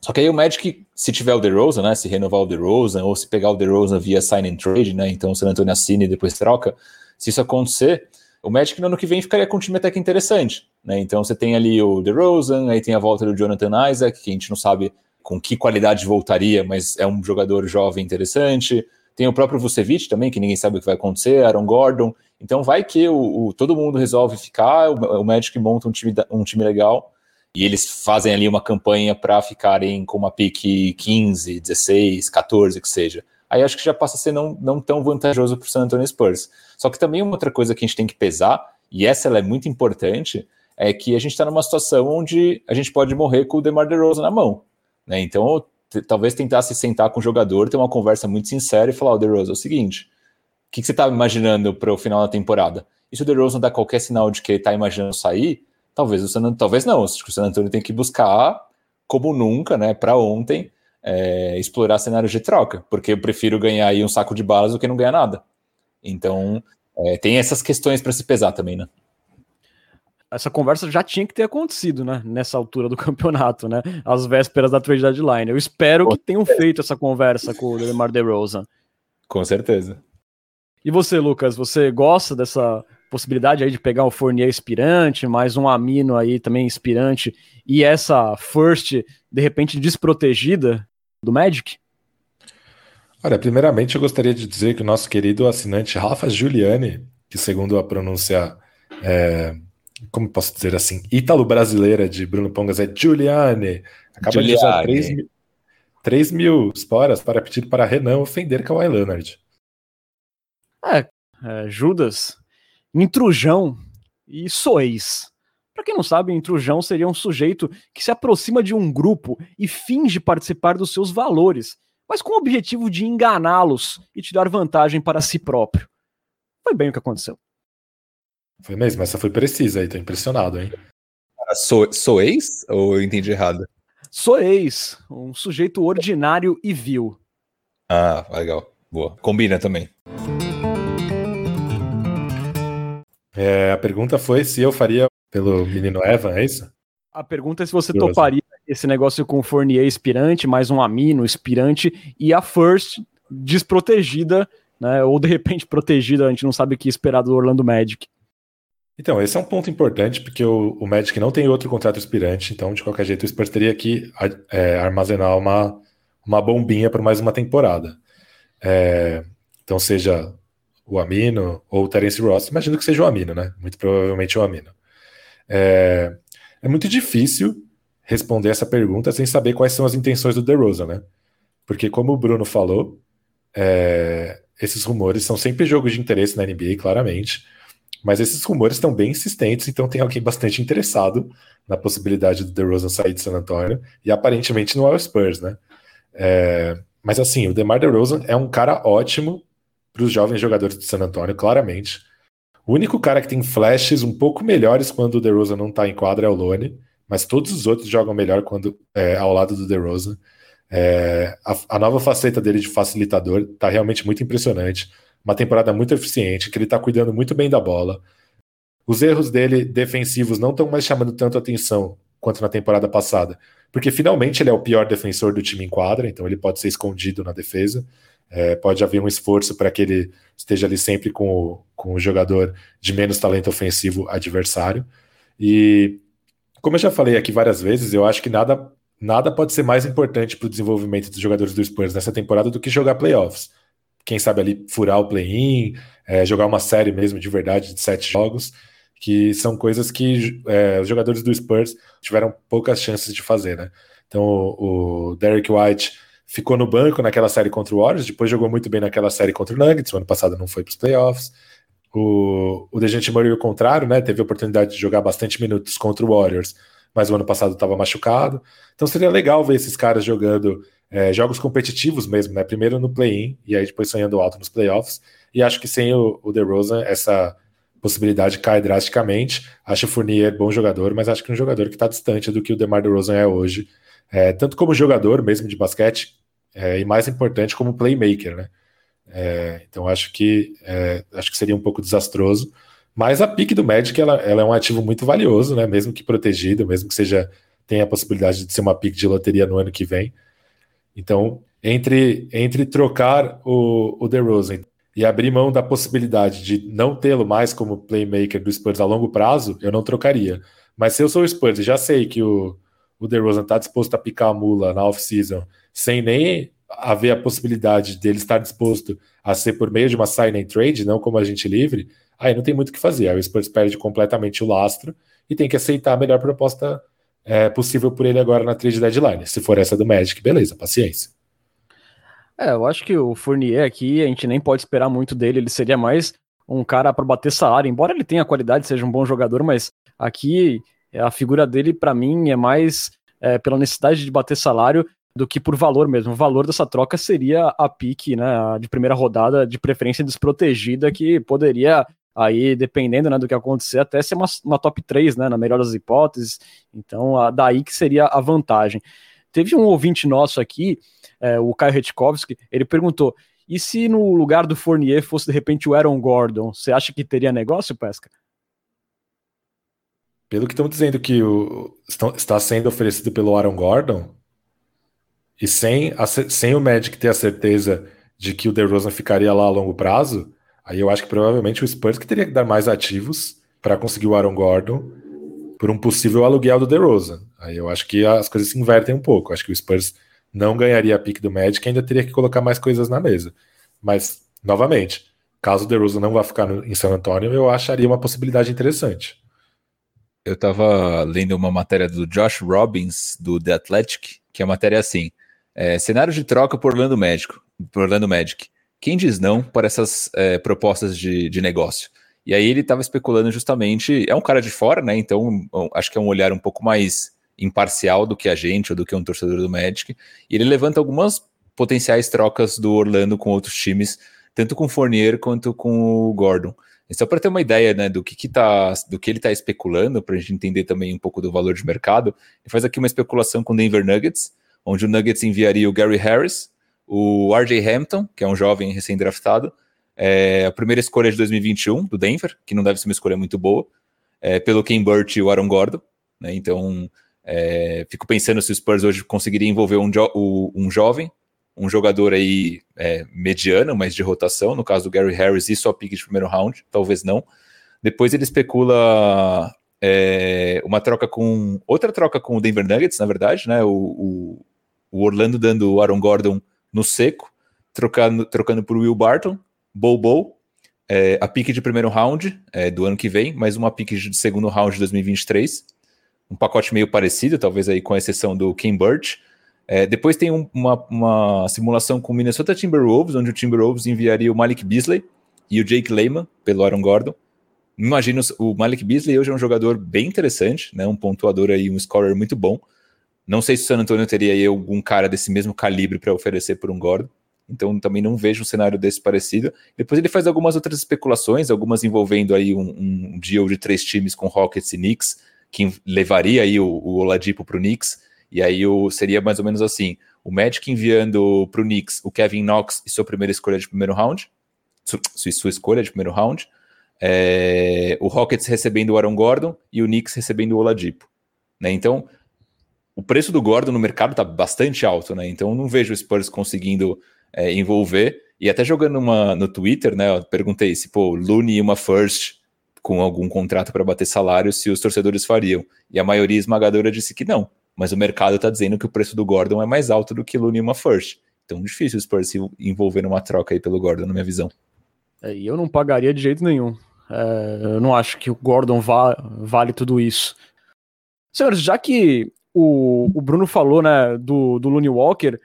S2: Só que aí o Magic, se tiver o DeRozan, né? Se renovar o DeRozan, ou se pegar o DeRozan via sign and trade, né? Então o San Antonio assina e depois troca. Se isso acontecer, o Magic no ano que vem ficaria com um time até que interessante, né? Então você tem ali o DeRozan, aí tem a volta do Jonathan Isaac, que a gente não sabe com que qualidade voltaria, mas é um jogador jovem interessante. Tem o próprio Vucevic também, que ninguém sabe o que vai acontecer, Aaron Gordon. Então vai que o, o todo mundo resolve ficar, o, o Magic monta um time, um time legal e eles fazem ali uma campanha para ficarem com uma pique 15, 16, 14, que seja. Aí acho que já passa a ser não, não tão vantajoso para o San Antonio Spurs. Só que também uma outra coisa que a gente tem que pesar, e essa é muito importante, é que a gente está numa situação onde a gente pode morrer com o DeMar DeRozan na mão. Né? Então, talvez tentar se sentar com o jogador, ter uma conversa muito sincera e falar: o oh, DeRozan, é o seguinte, o que, que você está imaginando para o final da temporada? E se o DeRozan dá qualquer sinal de que ele está imaginando sair, talvez o San talvez não, acho que o San Antonio tem que buscar, como nunca, né, para ontem, é, explorar cenários de troca, porque eu prefiro ganhar aí um saco de balas do que não ganhar nada. Então, é, tem essas questões para se pesar também, né?
S1: Essa conversa já tinha que ter acontecido, né? Nessa altura do campeonato, né? Às vésperas da trade deadline. Eu espero que tenham feito essa conversa com o DeMar DeRozan.
S2: Com certeza.
S1: E você, Lucas, você gosta dessa possibilidade aí de pegar o Fournier inspirante, mais um Amino aí também inspirante, e essa first, de repente, desprotegida do Magic?
S3: Olha, primeiramente eu gostaria de dizer que o nosso querido assinante Rafa Giuliani, que segundo a pronúncia é, como posso dizer assim, ítalo-brasileira de Bruno Pongas é Giuliani. Acaba Giuliani. de usar 3 mil, 3 mil esporas para pedir para Renan ofender Kawhi Leonard.
S1: É, é, Judas, intrujão e soeis. Para quem não sabe, intrujão seria um sujeito que se aproxima de um grupo e finge participar dos seus valores, mas com o objetivo de enganá-los e tirar vantagem para si próprio. Foi bem o que aconteceu.
S3: Foi mesmo, essa foi precisa aí, tô impressionado, hein?
S2: Sou, sou ex ou eu entendi errado?
S1: Sou ex, um sujeito ordinário e vil.
S2: Ah, legal. Boa. Combina também.
S3: É, a pergunta foi se eu faria pelo menino Evan, é isso?
S1: A pergunta é se você toparia esse negócio com Fournier expirante, mais um amino expirante e a First desprotegida, né? Ou de repente protegida, a gente não sabe o que esperar do Orlando Magic.
S3: Então, esse é um ponto importante, porque o, o Magic não tem outro contrato expirante, então, de qualquer jeito, o Spurs teria que é, armazenar uma, uma bombinha por mais uma temporada. É, então, seja o Amino ou o Terence Ross, imagino que seja o Amino, né? Muito provavelmente o Amino. É, é muito difícil responder essa pergunta sem saber quais são as intenções do DeRozan, né? Porque, como o Bruno falou, é, esses rumores são sempre jogos de interesse na NBA, claramente. Mas esses rumores estão bem insistentes, então tem alguém bastante interessado na possibilidade do DeRozan sair de San Antonio, e aparentemente não é o Spurs, né? É, mas assim, o DeMar DeRozan é um cara ótimo para os jovens jogadores de San Antonio, claramente. O único cara que tem flashes um pouco melhores quando o DeRozan não está em quadra é o Lone, mas todos os outros jogam melhor quando é, ao lado do DeRozan. É, a, a, nova faceta dele de facilitador está realmente muito impressionante uma temporada muito eficiente, que ele está cuidando muito bem da bola. Os erros dele defensivos não estão mais chamando tanto atenção quanto na temporada passada, porque finalmente ele é o pior defensor do time em quadra, então ele pode ser escondido na defesa. É, pode haver um esforço para que ele esteja ali sempre com o, com o jogador de menos talento ofensivo adversário. E como eu já falei aqui várias vezes, eu acho que nada, nada pode ser mais importante para o desenvolvimento dos jogadores do Spurs nessa temporada do que jogar playoffs quem sabe ali furar o play-in, é, jogar uma série mesmo de verdade de sete jogos, que são coisas que é, os jogadores do Spurs tiveram poucas chances de fazer, né? Então o, o Derek White ficou no banco naquela série contra o Warriors, depois jogou muito bem naquela série contra o Nuggets, o ano passado não foi para os playoffs. O, o Dejante Murray, ao contrário, né, teve a oportunidade de jogar bastante minutos contra o Warriors, mas o ano passado estava machucado. Então seria legal ver esses caras jogando é, jogos competitivos mesmo, né? Primeiro no play-in e aí depois sonhando alto nos playoffs. E acho que sem o, o DeRozan essa possibilidade cai drasticamente. Acho o Fournier bom jogador, mas acho que um jogador que está distante do que o DeMar DeRozan é hoje, é, tanto como jogador mesmo de basquete é, e mais importante como playmaker, né? É, então acho que é, acho que seria um pouco desastroso. Mas a pique do Magic ela, ela, é um ativo muito valioso, né? Mesmo que protegido, mesmo que seja tenha a possibilidade de ser uma pique de loteria no ano que vem. Então, entre, entre trocar o, o DeRozan e abrir mão da possibilidade de não tê-lo mais como playmaker do Spurs a longo prazo, eu não trocaria. Mas se eu sou o Spurs e já sei que o, o DeRozan está disposto a picar a mula na off-season, sem nem haver a possibilidade dele estar disposto a ser por meio de uma sign and trade, não como agente livre, aí não tem muito o que fazer. Aí o Spurs perde completamente o lastro e tem que aceitar a melhor proposta é, possível por ele agora na trade deadline. Se for essa do Magic, beleza, paciência.
S1: É, eu acho que o Fournier aqui, a gente nem pode esperar muito dele, ele seria mais um cara para bater salário, embora ele tenha qualidade, seja um bom jogador, mas aqui a figura dele, para mim, é mais é, pela necessidade de bater salário do que por valor mesmo. O valor dessa troca seria a pique, né, de primeira rodada, de preferência desprotegida, que poderia aí dependendo né, do que acontecer, até ser uma, uma top 3, né, na melhor das hipóteses, então a, daí que seria a vantagem. Teve um ouvinte nosso aqui, é, o Caio Retkovski, ele perguntou, e se no lugar do Fournier fosse de repente o Aaron Gordon, você acha que teria negócio, Pesca?
S3: Pelo que estão dizendo que o, está sendo oferecido pelo Aaron Gordon, e sem, sem o Magic ter a certeza de que o DeRozan ficaria lá a longo prazo, Aí eu acho que provavelmente o Spurs que teria que dar mais ativos para conseguir o Aaron Gordon por um possível aluguel do DeRozan. Aí eu acho que as coisas se invertem um pouco. Acho que o Spurs não ganharia a pique do Magic, ainda teria que colocar mais coisas na mesa. Mas, novamente, caso o DeRozan não vá ficar no, em San Antonio, eu acharia uma possibilidade interessante.
S2: Eu estava lendo uma matéria do Josh Robbins, do The Athletic, que é a matéria assim, é, cenário de troca por Orlando Magic, por Orlando Magic. Quem diz não para essas é, propostas de, de negócio? E aí ele estava especulando justamente, é um cara de fora, né? Então acho que é um olhar um pouco mais imparcial do que a gente ou do que um torcedor do Magic. E ele levanta algumas potenciais trocas do Orlando com outros times, tanto com o Fournier quanto com o Gordon. E só para ter uma ideia né, do que, que tá, do que ele está especulando, para a gente entender também um pouco do valor de mercado, ele faz aqui uma especulação com o Denver Nuggets, onde o Nuggets enviaria o Gary Harris, o RJ Hampton, que é um jovem recém-draftado, é a primeira escolha de 2021 do Denver, que não deve ser uma escolha muito boa, é, pelo Ken Burt e o Aaron Gordon. Né? Então, é, fico pensando se o Spurs hoje conseguiria envolver um, jo um jovem, um jogador aí é, mediano, mas de rotação, no caso do Gary Harris e só pique de primeiro round, talvez não. Depois ele especula é, uma troca com. outra troca com o Denver Nuggets, na verdade, né? O, o, o Orlando dando o Aaron Gordon no seco, trocando, trocando por Will Barton, Bobo, é, a pique de primeiro round é, do ano que vem, mais uma pique de segundo round de 2023. Um pacote meio parecido, talvez aí com exceção do Kim Burt. É, depois tem um, uma, uma, simulação com o Minnesota Timberwolves, onde o Timberwolves enviaria o Malik Beasley e o Jake Lehman pelo Aaron Gordon. Imagino o Malik Beasley hoje é um jogador bem interessante, né? Um pontuador aí, um scorer muito bom. Não sei se o San Antonio teria algum cara desse mesmo calibre para oferecer por um Gordon. Então também não vejo um cenário desse parecido. Depois ele faz algumas outras especulações, algumas envolvendo aí um, um deal de três times com Rockets e Knicks, que levaria aí o, o Oladipo para o Knicks. E aí o, seria mais ou menos assim: o Magic enviando para o Knicks o Kevin Knox e sua primeira escolha de primeiro round, sua, sua escolha de primeiro round, é, o Rockets recebendo o Aaron Gordon e o Knicks recebendo o Oladipo. Né? Então, o preço do Gordon no mercado está bastante alto, né? Então não vejo o Spurs conseguindo é, envolver. E até jogando uma, no Twitter, né? Eu perguntei se, pô, Looney e uma first com algum contrato para bater salário, se os torcedores fariam. E a maioria esmagadora disse que não. Mas o mercado está dizendo que o preço do Gordon é mais alto do que Looney e uma first. Então difícil o Spurs se envolver numa troca aí pelo Gordon, na minha visão.
S1: É, eu não pagaria de jeito nenhum. É, eu não acho que o Gordon va vale tudo isso. Senhores, já que o, o Bruno falou né, do, do Looney Walker,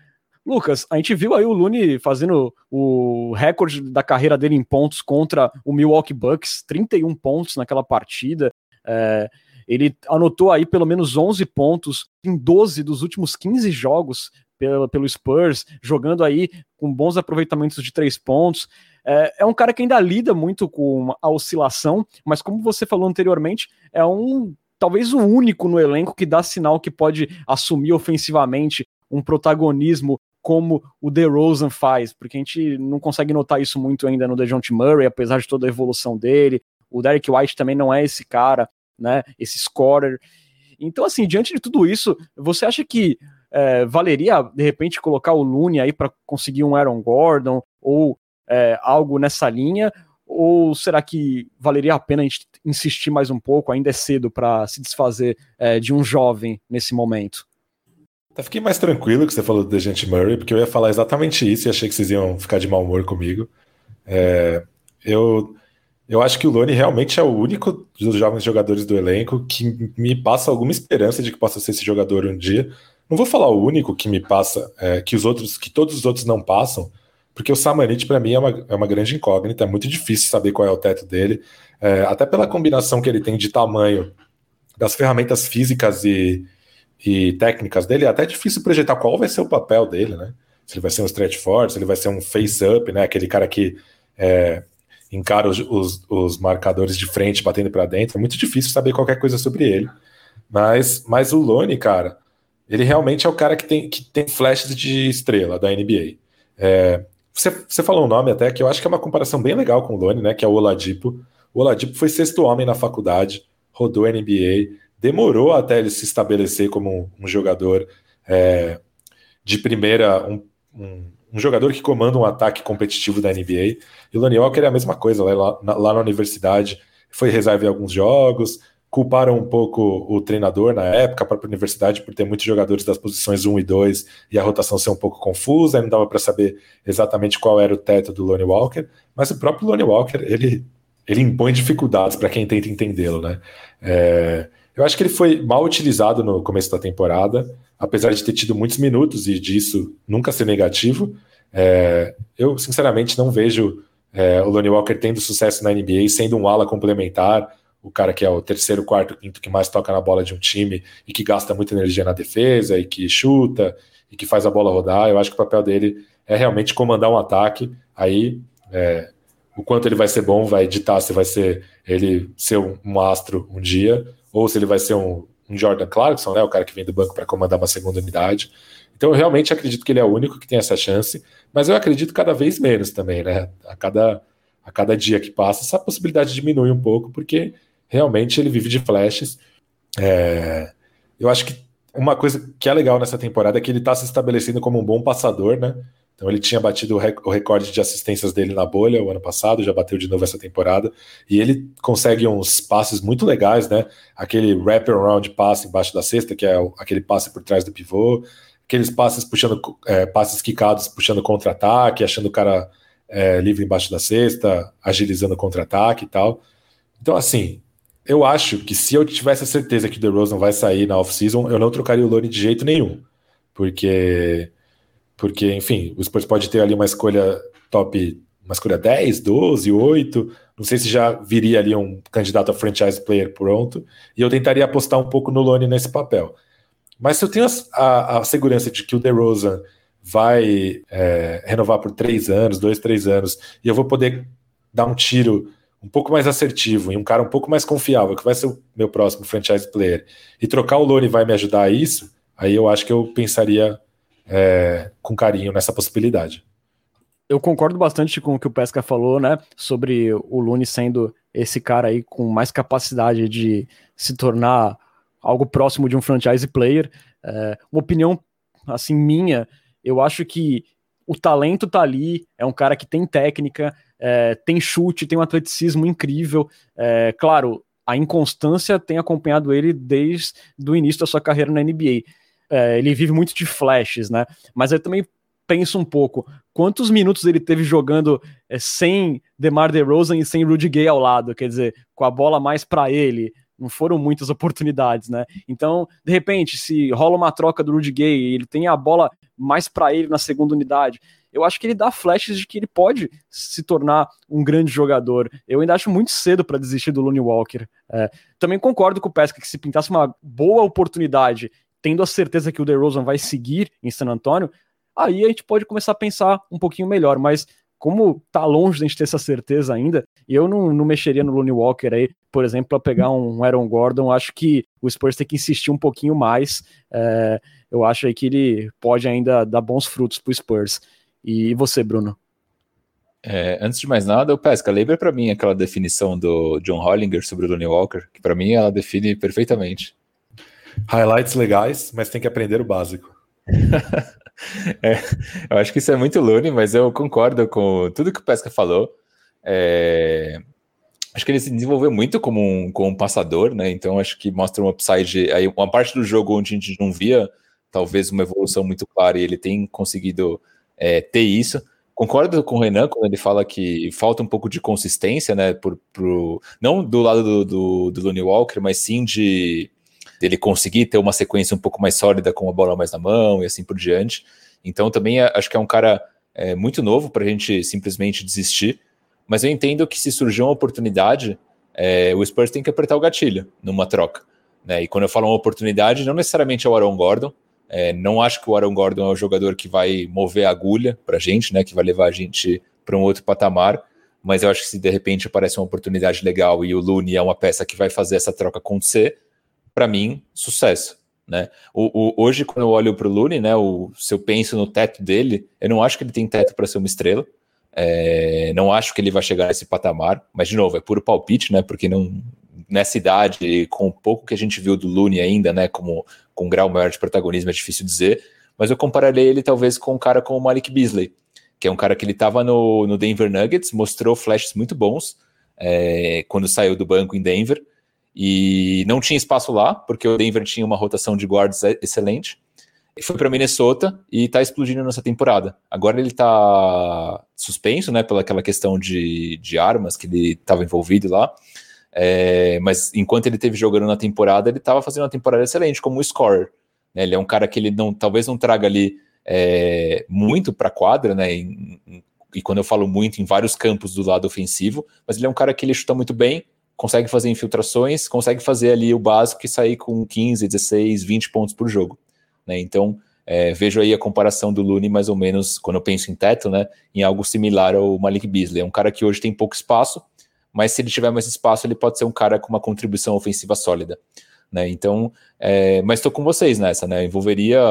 S1: Lucas, a gente viu aí o Looney fazendo o recorde da carreira dele em pontos contra o Milwaukee Bucks, 31 pontos naquela partida. É, ele anotou aí pelo menos 11 pontos em 12 dos últimos 15 jogos pelo, pelo Spurs, jogando aí com bons aproveitamentos de três pontos. É, é um cara que ainda lida muito com a oscilação, mas como você falou anteriormente, é um talvez o único no elenco que dá sinal que pode assumir ofensivamente um protagonismo como o DeRozan faz, porque a gente não consegue notar isso muito ainda no DeJounte Murray, apesar de toda a evolução dele. O Derek White também não é esse cara, né? Esse scorer. Então, assim, diante de tudo isso, você acha que é, valeria, de repente, colocar o Looney aí para conseguir um Aaron Gordon ou é, algo nessa linha? Ou será que valeria a pena a gente insistir mais um pouco? Ainda é cedo para se desfazer é, de um jovem nesse momento?
S3: Até fiquei mais tranquilo que você falou do Dejante Murray, porque eu ia falar exatamente isso e achei que vocês iam ficar de mau humor comigo. É, eu, eu acho que o Lone realmente é o único dos jovens jogadores do elenco que me passa alguma esperança de que possa ser esse jogador um dia. Não vou falar o único que me passa, é, que os outros, que todos os outros não passam, porque o Samanit para mim é uma, é uma grande incógnita, é muito difícil saber qual é o teto dele, é, até pela combinação que ele tem de tamanho, das ferramentas físicas e, e técnicas dele, é até difícil projetar qual vai ser o papel dele, né? Se ele vai ser um stretch forward, se ele vai ser um face-up, né? Aquele cara que é, encara os, os, os, marcadores de frente batendo para dentro. É muito difícil saber qualquer coisa sobre ele. Mas, mas o Lone, cara, ele realmente é o cara que tem, que tem flashes de estrela da NBA. É, você, você falou um nome até que eu acho que é uma comparação bem legal com o Lone, né? Que é o Oladipo. O Oladipo foi sexto homem na faculdade, rodou NBA, demorou até ele se estabelecer como um, jogador é, de primeira, um, um, um, jogador que comanda um ataque competitivo da NBA. E o Lonnie Walker é a mesma coisa, lá, na, lá na universidade foi reserva em alguns jogos, culparam um pouco o treinador na época, a própria universidade, por ter muitos jogadores das posições 1 e 2 e a rotação ser um pouco confusa, não dava para saber exatamente qual era o teto do Lonnie Walker, mas o próprio Lonnie Walker, ele, ele impõe dificuldades para quem tenta entendê-lo, né? É, eu acho que ele foi mal utilizado no começo da temporada, apesar de ter tido muitos minutos e disso nunca ser negativo. É, eu, sinceramente, não vejo é, o Lonnie Walker tendo sucesso na NBA, sendo um ala complementar, o cara que é o terceiro, quarto, quinto que mais toca na bola de um time e que gasta muita energia na defesa e que chuta e que faz a bola rodar. Eu acho que o papel dele é realmente comandar um ataque. Aí, é, o quanto ele vai ser bom vai ditar se vai ser ele ser um, um astro um dia ou se ele vai ser um, um Jordan Clarkson, né, o cara que vem do banco para comandar uma segunda unidade. Então eu realmente acredito que ele é o único que tem essa chance, mas eu acredito cada vez menos também, né? A cada, a cada dia que passa, essa possibilidade diminui um pouco, porque realmente ele vive de flashes. É, eu acho que uma coisa que é legal nessa temporada é que ele está se estabelecendo como um bom passador, né? Então ele tinha batido o, recorde de assistências dele na bolha o ano passado, já bateu de novo essa temporada. E ele consegue uns passes muito legais, né? Aquele wrap-around passe embaixo da cesta, que é aquele passe por trás do pivô, aqueles passes puxando, é, passes quicados puxando contra-ataque, achando o cara é, livre embaixo da cesta, agilizando contra-ataque e tal. Então, assim, eu acho que se eu tivesse a certeza que o DeRozan vai sair na off-season, eu não trocaria o Lone de jeito nenhum. Porque, porque enfim, o Spurs pode ter ali uma escolha top, uma escolha 10, 12, 8, não sei se já viria ali um candidato a franchise player pronto, e eu tentaria apostar um pouco no Lone nesse papel. Mas se eu tenho a, a, a segurança de que o DeRozan vai é, renovar por três anos, dois, três anos, e eu vou poder dar um tiro um pouco mais assertivo e um cara um pouco mais confiável, que vai ser o meu próximo franchise player, e trocar o Lone vai me ajudar a isso, aí eu acho que eu pensaria é, com carinho nessa possibilidade.
S1: Eu concordo bastante com o que o Pesca falou, né, sobre o Lune sendo esse cara aí com mais capacidade de se tornar algo próximo de um franchise player. É, uma opinião, assim, minha, eu acho que o talento tá ali, é um cara que tem técnica, é, tem chute, tem um atleticismo incrível. É, claro, a inconstância tem acompanhado ele desde o início da sua carreira na NBA. É, ele vive muito de flashes, né? Mas eu também penso um pouco, quantos minutos ele teve jogando é, sem DeMar DeRozan e sem Rudy Gay ao lado, quer dizer, com a bola mais para ele, não foram muitas oportunidades, né? Então, de repente, se rola uma troca do Rudy Gay ele tem a bola mais para ele na segunda unidade, eu acho que ele dá flashes de que ele pode se tornar um grande jogador. Eu ainda acho muito cedo para desistir do Looney Walker. É, também concordo com o Pesca que se pintasse uma boa oportunidade, tendo a certeza que o DeRozan vai seguir em San Antonio, aí a gente pode começar a pensar um pouquinho melhor, mas como tá longe de a gente ter essa certeza ainda, eu não, não mexeria no Looney Walker aí, por exemplo, para pegar um Aaron Gordon, acho que o Spurs tem que insistir um pouquinho mais, é, eu acho aí que ele pode ainda dar bons frutos pro Spurs. E você, Bruno?
S2: É, antes de mais nada, o Pesca, lembra para mim aquela definição do John Hollinger sobre o Looney Walker, que para mim ela define perfeitamente.
S3: Highlights legais, mas tem que aprender o básico.
S2: é, eu acho que isso é muito Looney, mas eu concordo com tudo que o Pesca falou. É, acho que ele se desenvolveu muito como um, como um passador, né? Então acho que mostra um upside. Aí, uma parte do jogo onde a gente não via talvez uma evolução muito clara e ele tem conseguido é, ter isso. Concordo com o Renan quando ele fala que falta um pouco de consistência, né? Por, não do lado do, do, do Walker, mas sim de dele conseguir ter uma sequência um pouco mais sólida com a bola mais na mão e assim por diante. Então também é, acho que é um cara é, muito novo para a gente simplesmente desistir. Mas eu entendo que se surgir uma oportunidade, é, o Spurs tem que apertar o gatilho numa troca. Né? E quando eu falo uma oportunidade, não necessariamente é o Aaron Gordon. É, não acho que o Aaron Gordon é o jogador que vai mover a agulha para a gente, né? que vai levar a gente para um outro patamar. Mas eu acho que se de repente aparece uma oportunidade legal e o Looney é uma peça que vai fazer essa troca acontecer, para mim, sucesso. Né? O, o, hoje, quando eu olho para o Looney, né, se eu penso no teto dele, eu não acho que ele tem teto para ser uma estrela. É, não acho que ele vai chegar nesse patamar, mas de novo, é puro palpite, né? Porque não nessa idade, com o pouco que a gente viu do Looney ainda, né? Como com um grau maior de protagonismo, é difícil dizer. Mas eu compararei ele talvez com um cara como o Malik Beasley, que é um cara que ele estava no, no Denver Nuggets, mostrou flashes muito bons é, quando saiu do banco em Denver e não tinha espaço lá, porque o Denver tinha uma rotação de guards excelente. E foi para Minnesota e está explodindo nessa temporada. Agora ele está suspenso, né, pela aquela questão de, de armas que ele estava envolvido lá. É, mas enquanto ele teve jogando na temporada, ele estava fazendo uma temporada excelente como scorer. Né? Ele é um cara que ele não, talvez não traga ali é, muito para a quadra, né? Em, em, e quando eu falo muito, em vários campos do lado ofensivo, mas ele é um cara que ele chuta muito bem, consegue fazer infiltrações, consegue fazer ali o básico e sair com 15, 16, 20 pontos por jogo. Né? Então, é, vejo aí a comparação do Looney mais ou menos, quando eu penso em teto, né, em algo similar ao Malik Beasley. É um cara que hoje tem pouco espaço, mas se ele tiver mais espaço, ele pode ser um cara com uma contribuição ofensiva sólida. Né? Então, é, mas estou com vocês nessa, né? Envolveria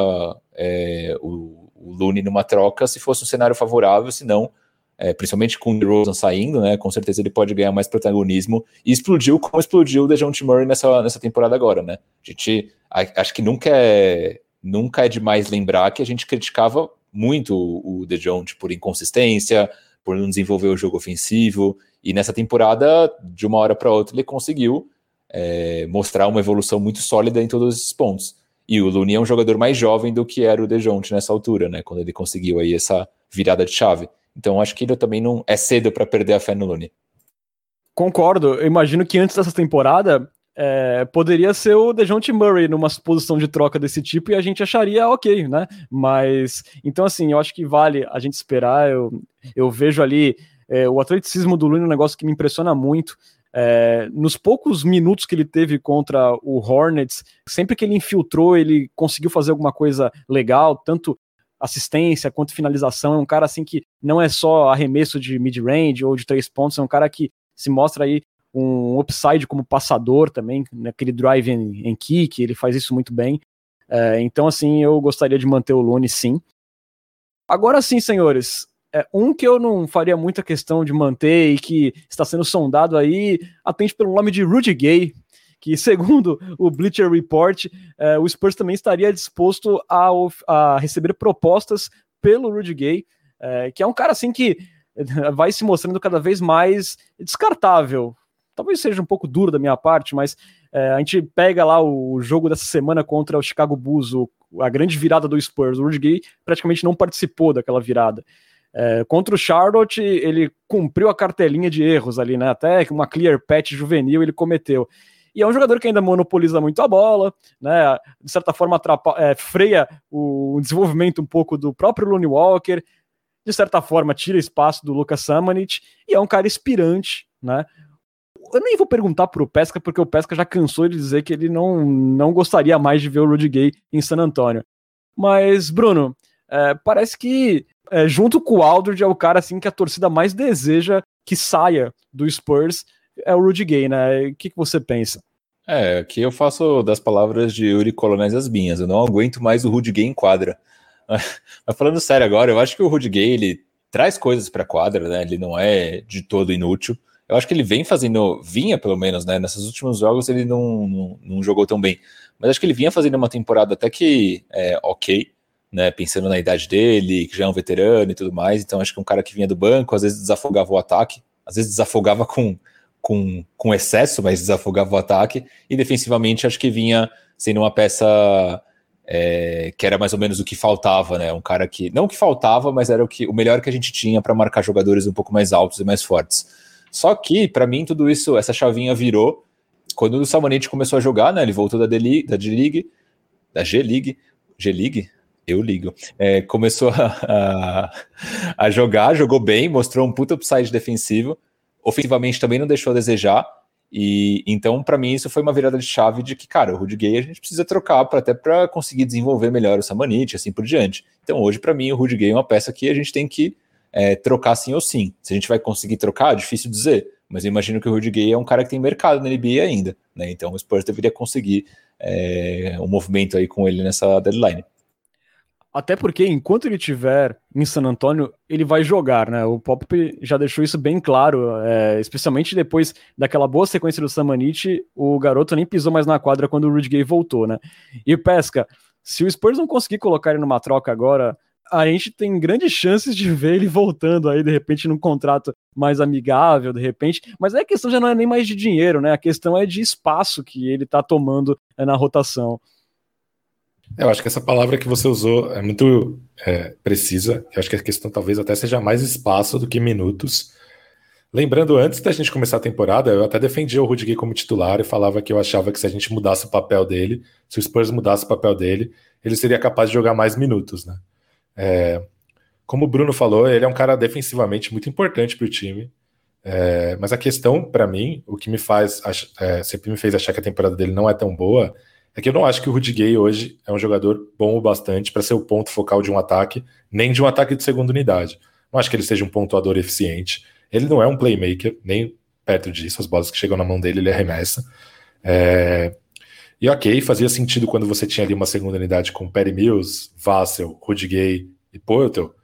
S2: é, o, o Looney numa troca se fosse um cenário favorável, se não, é, principalmente com o DeRozan saindo, né, com certeza ele pode ganhar mais protagonismo e explodiu como explodiu o DeJounte Murray nessa, nessa temporada agora, né? A gente, a, acho que nunca é, nunca é demais lembrar que a gente criticava muito o, o DeJounte por inconsistência, por não desenvolver o jogo ofensivo, e nessa temporada, de uma hora para outra, ele conseguiu é, mostrar uma evolução muito sólida em todos esses pontos. E o Looney é um jogador mais jovem do que era o DeJounte nessa altura, né? Quando ele conseguiu aí essa virada de chave. Então acho que ele também não é cedo para perder a fé no Looney.
S1: Concordo. Eu imagino que antes dessa temporada é, poderia ser o DeJounte Murray numa posição de troca desse tipo e a gente acharia ok, né? Mas, então assim, eu acho que vale a gente esperar. Eu, eu vejo ali é, o atleticismo do Looney é um negócio que me impressiona muito. É, nos poucos minutos que ele teve contra o Hornets, sempre que ele infiltrou, ele conseguiu fazer alguma coisa legal, tanto assistência quanto finalização. É um cara assim que não é só arremesso de mid-range ou de três pontos, é um cara que se mostra aí um upside como passador também, naquele drive em, em kick, ele faz isso muito bem. É, então, assim, eu gostaria de manter o Lune sim. Agora sim, senhores, é, um que eu não faria muita questão de manter e que está sendo sondado aí, atende pelo nome de Rudy Gay, que segundo o Bleacher Report, é, o Spurs também estaria disposto a, a receber propostas pelo Rudy Gay, é, que é um cara assim que vai se mostrando cada vez mais descartável talvez seja um pouco duro da minha parte, mas é, a gente pega lá o jogo dessa semana contra o Chicago Bulls, o, a grande virada do Spurs. O Rudy Gay praticamente não participou daquela virada. É, contra o Charlotte, ele cumpriu a cartelinha de erros ali, né? Até uma clear patch juvenil ele cometeu. E é um jogador que ainda monopoliza muito a bola, né? De certa forma, é, freia o desenvolvimento um pouco do próprio Looney Walker, de certa forma, tira espaço do Lucas Samanit, e é um cara inspirante, né? eu nem vou perguntar pro Pesca, porque o Pesca já cansou de dizer que ele não, não gostaria mais de ver o Rudy Gay em San Antonio. Mas, Bruno, é, parece que é, junto com o Aldridge é o cara assim que a torcida mais deseja que saia do Spurs é o Rudy Gay, né? O que, que você pensa?
S2: É, aqui eu faço das palavras de Yuri Colonés as minhas. Eu não aguento mais o Rudy Gay em quadra. Mas falando sério agora, eu acho que o Rudy Gay ele traz coisas para quadra, né? Ele não é de todo inútil. Eu acho que ele vem fazendo, vinha pelo menos, né? Nesses últimos jogos ele não, não, não jogou tão bem. Mas acho que ele vinha fazendo uma temporada até que é, ok, né? Pensando na idade dele, que já é um veterano e tudo mais. Então acho que um cara que vinha do banco, às vezes desafogava o ataque, às vezes desafogava com, com, com excesso, mas desafogava o ataque. E defensivamente acho que vinha sendo uma peça é, que era mais ou menos o que faltava, né? Um cara que não o que faltava, mas era o que o melhor que a gente tinha para marcar jogadores um pouco mais altos e mais fortes. Só que, para mim, tudo isso, essa chavinha virou quando o Salmonete começou a jogar, né? Ele voltou da D-League, da G-League, G-League, eu ligo. É, começou a, a, a, jogar, jogou bem, mostrou um puta upside defensivo. Ofensivamente também não deixou a desejar. E então, para mim, isso foi uma virada de chave de que, cara, o Rudy Gay a gente precisa trocar pra, até para conseguir desenvolver melhor o Samanit, assim por diante. Então, hoje, para mim, o Rudy Gay é uma peça que a gente tem que é, trocar sim ou sim. Se a gente vai conseguir trocar, é difícil dizer, mas eu imagino que o Rudy Gay é um cara que tem mercado na NBA ainda, né? Então o Spurs deveria conseguir é, um movimento aí com ele nessa deadline.
S1: Até porque enquanto ele estiver em San Antônio, ele vai jogar, né? O Pop já deixou isso bem claro, é, especialmente depois daquela boa sequência do Samanit, o garoto nem pisou mais na quadra quando o Rudy Gay voltou, né? E Pesca, se o Spurs não conseguir colocar ele numa troca agora, a gente tem grandes chances de ver ele voltando aí, de repente, num contrato mais amigável, de repente. Mas aí a questão já não é nem mais de dinheiro, né? A questão é de espaço que ele tá tomando é, na rotação.
S3: Eu acho que essa palavra que você usou é muito é, precisa. Eu acho que a questão talvez até seja mais espaço do que minutos. Lembrando, antes da gente começar a temporada, eu até defendia o Rudiger como titular e falava que eu achava que se a gente mudasse o papel dele, se o Spurs mudasse o papel dele, ele seria capaz de jogar mais minutos, né? É, como o Bruno falou, ele é um cara defensivamente muito importante para o time. É, mas a questão, para mim, o que me faz é, sempre me fez achar que a temporada dele não é tão boa, é que eu não acho que o Rudy Gay hoje é um jogador bom o bastante para ser o ponto focal de um ataque, nem de um ataque de segunda unidade. Não acho que ele seja um pontuador eficiente. Ele não é um playmaker, nem perto disso. As bolas que chegam na mão dele, ele arremessa. É, e ok, fazia sentido quando você tinha ali uma segunda unidade com Perry Mills, Vassell, Rudy Gay e Porto.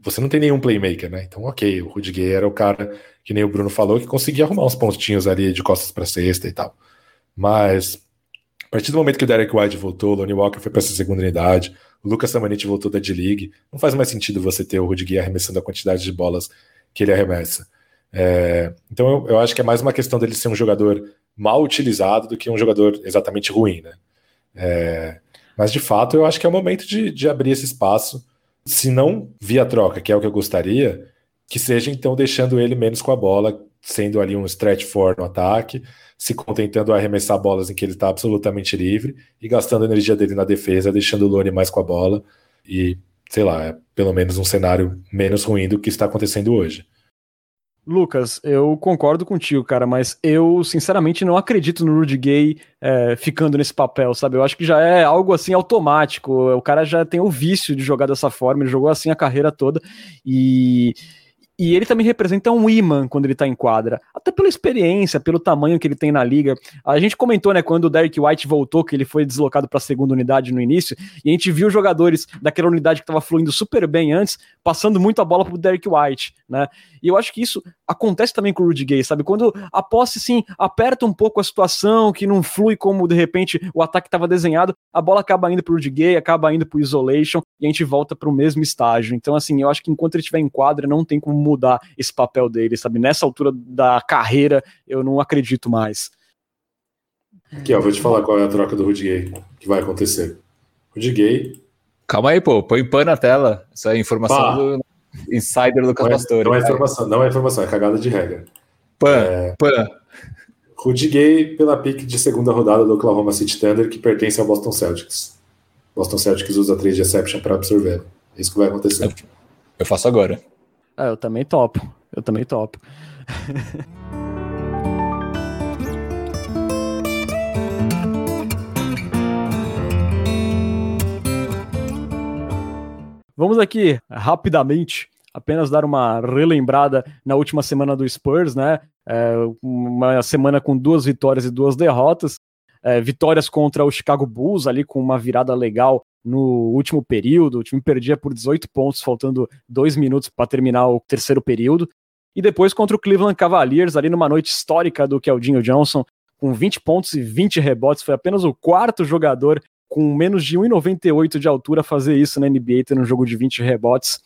S3: Você não tem nenhum playmaker, né? Então, ok, o Rudy Gay era o cara, que nem o Bruno falou, que conseguia arrumar uns pontinhos ali de costas para cesta e tal. Mas, a partir do momento que o Derek White voltou, o Lonnie Walker foi para essa segunda unidade, o Lucas Samanit voltou da D-League, não faz mais sentido você ter o Rudy arremessando a quantidade de bolas que ele arremessa. É, então, eu, eu acho que é mais uma questão dele ser um jogador mal utilizado do que um jogador exatamente ruim, né? É, mas de fato eu acho que é o momento de, de abrir esse espaço, se não via troca, que é o que eu gostaria, que seja então deixando ele menos com a bola, sendo ali um stretch for no ataque, se contentando a arremessar bolas em que ele está absolutamente livre e gastando a energia dele na defesa, deixando o Lone mais com a bola e, sei lá, é pelo menos um cenário menos ruim do que está acontecendo hoje.
S1: Lucas, eu concordo contigo, cara, mas eu sinceramente não acredito no Rudy Gay é, ficando nesse papel, sabe? Eu acho que já é algo assim automático. O cara já tem o vício de jogar dessa forma, ele jogou assim a carreira toda e e ele também representa um imã quando ele tá em quadra. Até pela experiência, pelo tamanho que ele tem na liga. A gente comentou, né, quando o Derek White voltou, que ele foi deslocado para a segunda unidade no início, e a gente viu jogadores daquela unidade que estava fluindo super bem antes, passando muito a bola pro Derek White, né? E eu acho que isso acontece também com o Rudy Gay, sabe? Quando a posse, sim, aperta um pouco a situação, que não flui como de repente o ataque estava desenhado, a bola acaba indo pro Rudy Gay, acaba indo pro isolation, e a gente volta para o mesmo estágio. Então, assim, eu acho que enquanto ele estiver em quadra, não tem como mudar esse papel dele, sabe? Nessa altura da carreira, eu não acredito mais.
S3: Aqui, ó, vou te falar qual é a troca do Rudy Gay que vai acontecer. Rudy Gay.
S2: Calma aí, pô, põe pan na tela. Essa é informação Pá. do insider Lucas
S3: não
S2: é, Pastore.
S3: Não é informação, não é informação, é cagada de regra.
S2: Pan, é... pan.
S3: Rudy Gay pela pique de segunda rodada do Oklahoma City Thunder, que pertence ao Boston Celtics. Boston Celtics usa 3 de exception para absorver. É isso que vai acontecer. Eu,
S2: eu faço agora.
S1: Ah, eu também topo. Eu também topo. Vamos aqui rapidamente apenas dar uma relembrada na última semana do Spurs, né? É uma semana com duas vitórias e duas derrotas. É, vitórias contra o Chicago Bulls, ali com uma virada legal no último período. O time perdia por 18 pontos, faltando dois minutos para terminar o terceiro período. E depois contra o Cleveland Cavaliers, ali numa noite histórica do Keldinho Johnson, com 20 pontos e 20 rebotes. Foi apenas o quarto jogador com menos de 1,98 de altura fazer isso na NBA, tendo um jogo de 20 rebotes.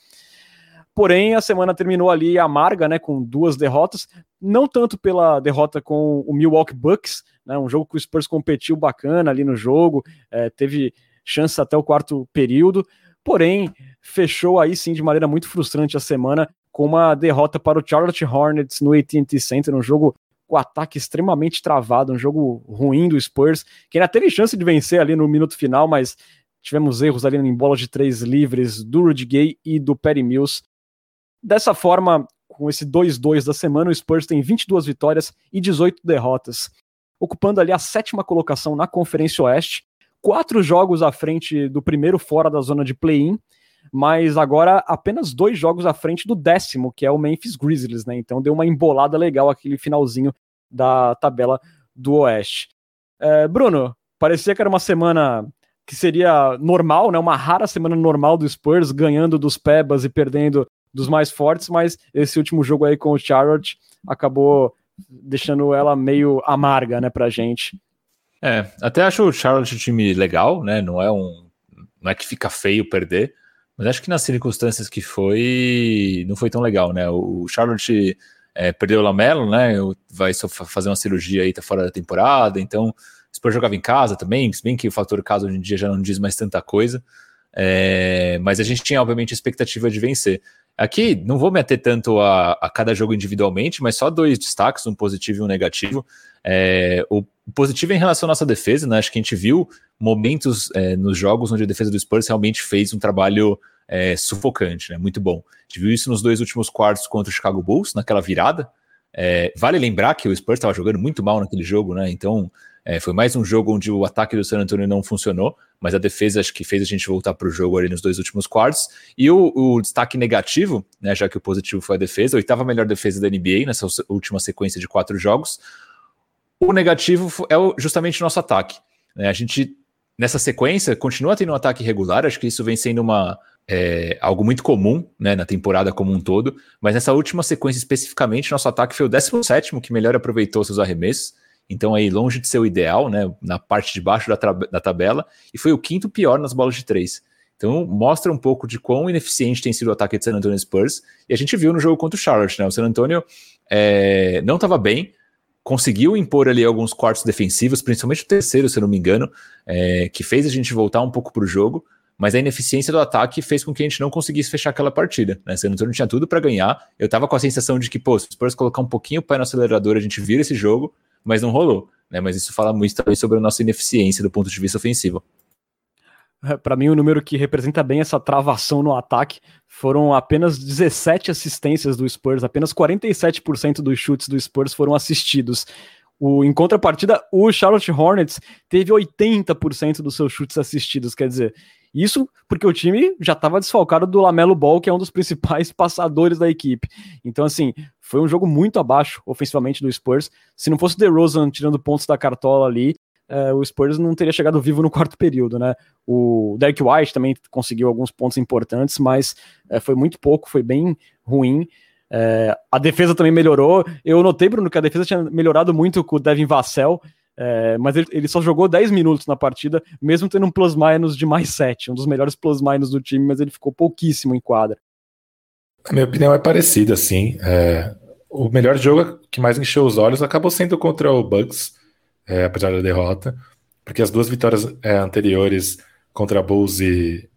S1: Porém, a semana terminou ali amarga, né, com duas derrotas, não tanto pela derrota com o Milwaukee Bucks, né, um jogo que o Spurs competiu bacana ali no jogo, é, teve chance até o quarto período, porém fechou aí sim de maneira muito frustrante a semana com uma derrota para o Charlotte Hornets no AT&T Center, um jogo com ataque extremamente travado, um jogo ruim do Spurs, que ainda teve chance de vencer ali no minuto final, mas tivemos erros ali em bola de três livres do Rudy Gay e do Perry Mills. Dessa forma, com esse 2-2 da semana, o Spurs tem 22 vitórias e 18 derrotas, ocupando ali a sétima colocação na Conferência Oeste, quatro jogos à frente do primeiro fora da zona de play-in, mas agora apenas dois jogos à frente do décimo, que é o Memphis Grizzlies, né? Então deu uma embolada legal aquele finalzinho da tabela do Oeste. É, Bruno, parecia que era uma semana que seria normal, né? Uma rara semana normal do Spurs, ganhando dos Pebas e perdendo dos mais fortes, mas esse último jogo aí com o Charlotte acabou deixando ela meio amarga, né, pra gente.
S2: É, até acho o Charlotte um time legal, né? Não é um. Não é que fica feio perder, mas acho que nas circunstâncias que foi, não foi tão legal, né? O Charlotte é, perdeu o Lamelo, né? Vai fazer uma cirurgia aí, tá fora da temporada, então Spurs jogava em casa também, se bem que o fator casa hoje em dia já não diz mais tanta coisa. É, mas a gente tinha, obviamente, a expectativa de vencer. Aqui, não vou meter tanto a, a, cada jogo individualmente, mas só dois destaques, um positivo e um negativo. É, o positivo é em relação à nossa defesa, né? Acho que a gente viu momentos é, nos jogos onde a defesa do Spurs realmente fez um trabalho é, sufocante, né? Muito bom. A gente viu isso nos dois últimos quartos contra o Chicago Bulls, naquela virada. É, vale lembrar que o Spurs estava jogando muito mal naquele jogo, né? Então é, foi mais um jogo onde o ataque do San Antonio não funcionou, mas a defesa acho que fez a gente voltar para o jogo ali nos dois últimos quartos. E o, o, destaque negativo, né, já que o positivo foi a defesa, a oitava melhor defesa da NBA nessa última sequência de quatro jogos. O negativo é justamente o nosso ataque. Né? A gente, nessa sequência, continua tendo um ataque regular, acho que isso vem sendo uma, é, algo muito comum né, na temporada como um todo, mas nessa última sequência especificamente, nosso ataque foi o 17 que melhor aproveitou seus arremessos. Então, aí, longe de ser o ideal, né? Na parte de baixo da, da tabela, e foi o quinto pior nas bolas de três. Então, mostra um pouco de quão ineficiente tem sido o ataque de San Antonio Spurs. E a gente viu no jogo contra o Charlotte, né? O San Antonio é, não estava bem, conseguiu impor ali alguns quartos defensivos, principalmente o terceiro, se eu não me engano, é, que fez a gente voltar um pouco para o jogo, mas a ineficiência do ataque fez com que a gente não conseguisse fechar aquela partida. Né? San Antonio tinha tudo para ganhar. Eu tava com a sensação de que, pô, se o Spurs colocar um pouquinho o pé no acelerador, a gente vira esse jogo, mas não rolou. Né? Mas isso fala muito também sobre a nossa ineficiência do ponto de vista ofensivo.
S1: É, para mim, o número que representa bem essa travação no ataque foram apenas 17 assistências do Spurs, apenas 47% dos chutes do Spurs foram assistidos. O, em contrapartida, o Charlotte Hornets teve 80% dos seus chutes assistidos, quer dizer, isso porque o time já estava desfalcado do Lamelo Ball, que é um dos principais passadores da equipe. Então, assim, foi um jogo muito abaixo ofensivamente do Spurs. Se não fosse o DeRozan tirando pontos da cartola ali, é, o Spurs não teria chegado vivo no quarto período, né? O Derek White também conseguiu alguns pontos importantes, mas é, foi muito pouco, foi bem ruim. É, a defesa também melhorou. Eu notei, Bruno, que a defesa tinha melhorado muito com o Devin Vassell, é, mas ele, ele, só jogou 10 minutos na partida, mesmo tendo um plus-minus de mais 7, um dos melhores plus-minus do time, mas ele ficou pouquíssimo em quadra.
S3: A minha opinião é parecida, assim. É, o melhor jogo que mais encheu os olhos acabou sendo contra o Bucks, é, apesar da derrota, porque as duas vitórias é, anteriores contra Bulls e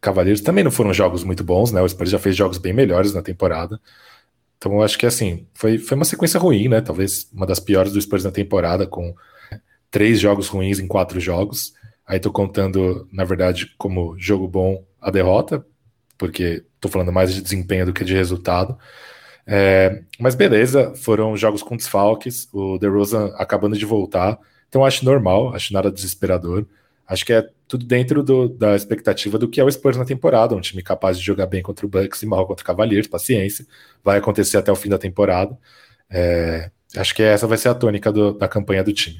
S3: Cavaleiros também não foram jogos muito bons, né? O Spurs já fez jogos bem melhores na temporada. Então eu acho que assim, foi, foi uma sequência ruim, né? Talvez uma das piores do Spurs na temporada, com três jogos ruins em quatro jogos. Aí tô contando, na verdade, como jogo bom a derrota, porque tô falando mais de desempenho do que de resultado. É, mas beleza, foram jogos com desfalques, o DeRozan acabando de voltar, então acho normal, acho nada desesperador. Acho que é tudo dentro do, da expectativa do que é o Spurs na temporada, um time capaz de jogar bem contra o Bucks e mal contra o Cavaliers, paciência, vai acontecer até o fim da temporada. É, acho que essa vai ser a tônica do, da campanha do time.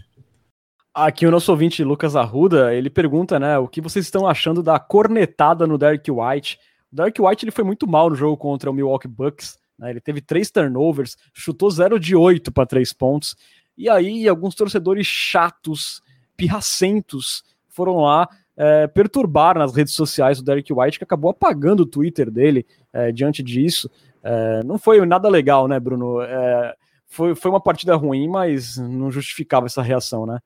S1: Aqui o nosso ouvinte Lucas Arruda, ele pergunta, né, o que vocês estão achando da cornetada no Derek White? O Derek White ele foi muito mal no jogo contra o Milwaukee Bucks, né, ele teve três turnovers, chutou 0 de 8 para três pontos, e aí alguns torcedores chatos, pirracentos, foram lá é, perturbar nas redes sociais o Derek White, que acabou apagando o Twitter dele é, diante disso. É, não foi nada legal, né, Bruno? É, foi, foi uma partida ruim, mas não justificava essa reação, né?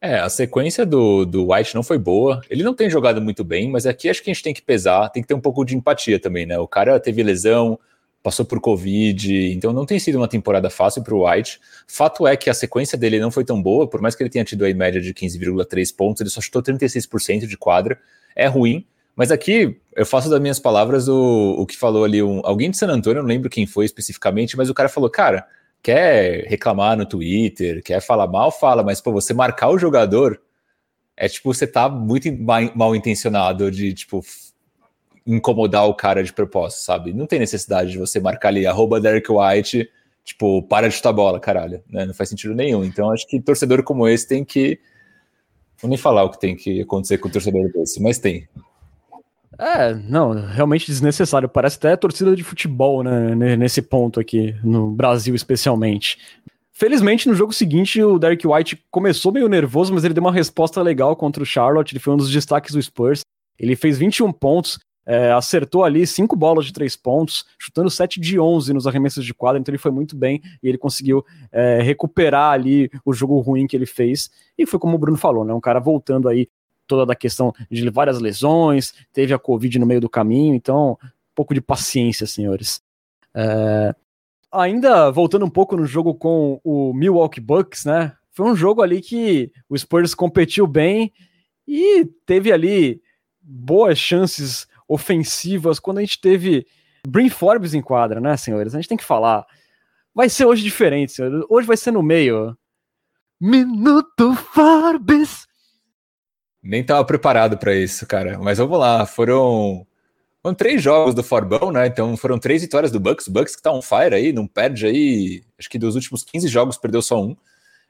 S2: É, a sequência do, do White não foi boa. Ele não tem jogado muito bem, mas aqui acho que a gente tem que pesar, tem que ter um pouco de empatia também, né? O cara teve lesão, passou por Covid, então não tem sido uma temporada fácil para o White. Fato é que a sequência dele não foi tão boa, por mais que ele tenha tido a média de 15,3 pontos, ele só chutou 36% de quadra, é ruim. Mas aqui eu faço das minhas palavras o, o que falou ali um, alguém de San Antônio, eu não lembro quem foi especificamente, mas o cara falou, cara, quer reclamar no Twitter, quer falar mal, fala, mas pô, você marcar o jogador é tipo, você tá muito mal intencionado de, tipo, incomodar o cara de propósito, sabe? Não tem necessidade de você marcar ali, arroba Derek White, tipo, para de chutar bola, caralho, né? Não faz sentido nenhum. Então, acho que torcedor como esse tem que. Vou nem falar o que tem que acontecer com o torcedor desse, mas tem.
S1: É, não, realmente desnecessário. Parece até torcida de futebol, né? Nesse ponto aqui, no Brasil especialmente. Felizmente, no jogo seguinte, o Derek White começou meio nervoso, mas ele deu uma resposta legal contra o Charlotte. Ele foi um dos destaques do Spurs. Ele fez 21 pontos, é, acertou ali cinco bolas de três pontos, chutando 7 de 11 nos arremessos de quadra, então ele foi muito bem e ele conseguiu é, recuperar ali o jogo ruim que ele fez. E foi como o Bruno falou, né? Um cara voltando aí toda da questão de várias lesões, teve a Covid no meio do caminho, então um pouco de paciência, senhores. É, ainda voltando um pouco no jogo com o Milwaukee Bucks, né? Foi um jogo ali que o Spurs competiu bem e teve ali boas chances ofensivas, quando a gente teve Brin Forbes em quadra, né, senhores? A gente tem que falar. Vai ser hoje diferente, senhores. Hoje vai ser no meio. Minuto Forbes.
S2: Nem tava preparado para isso, cara. Mas vamos lá. Foram, foram três jogos do Forbão, né? Então foram três vitórias do Bucks. O Bucks que tá on fire aí, não perde aí. Acho que dos últimos 15 jogos perdeu só um.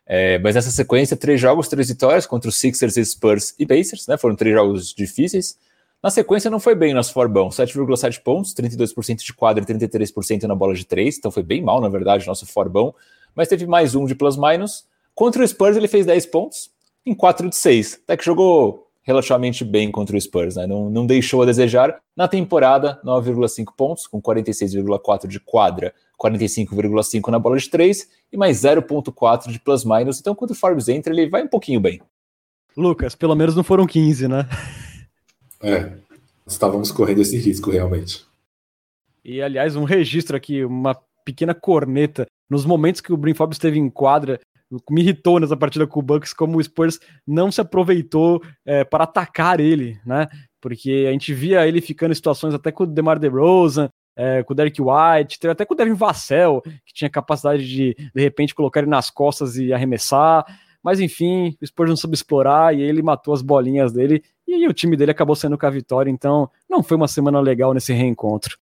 S2: É, mas nessa sequência, três jogos, três vitórias contra os Sixers, Spurs e Pacers, né? Foram três jogos difíceis. Na sequência, não foi bem nosso Forbão. 7,7 pontos, 32% de quadra e 33% na bola de 3. Então foi bem mal, na verdade, nosso Forbão. Mas teve mais um de plus-minus. Contra o Spurs, ele fez 10 pontos em 4 de 6. Até que jogou relativamente bem contra o Spurs, né? Não, não deixou a desejar. Na temporada, 9,5 pontos, com 46,4 de quadra, 45,5 na bola de 3 e mais 0,4 de plus-minus. Então, quando o Forbes entra, ele vai um pouquinho bem.
S1: Lucas, pelo menos não foram 15, né?
S3: É, estávamos correndo esse risco realmente.
S1: E aliás, um registro aqui, uma pequena corneta. Nos momentos que o Brin Forbes esteve em quadra, me irritou nessa partida com o Bucks como o Spurs não se aproveitou é, para atacar ele, né? Porque a gente via ele ficando em situações até com o DeMar DeRozan, é, com o Derek White, até com o Devin Vassell, que tinha capacidade de, de repente, colocar ele nas costas e arremessar. Mas enfim, o Spurs não soube explorar e ele matou as bolinhas dele e aí o time dele acabou sendo com a vitória. Então não foi uma semana legal nesse reencontro.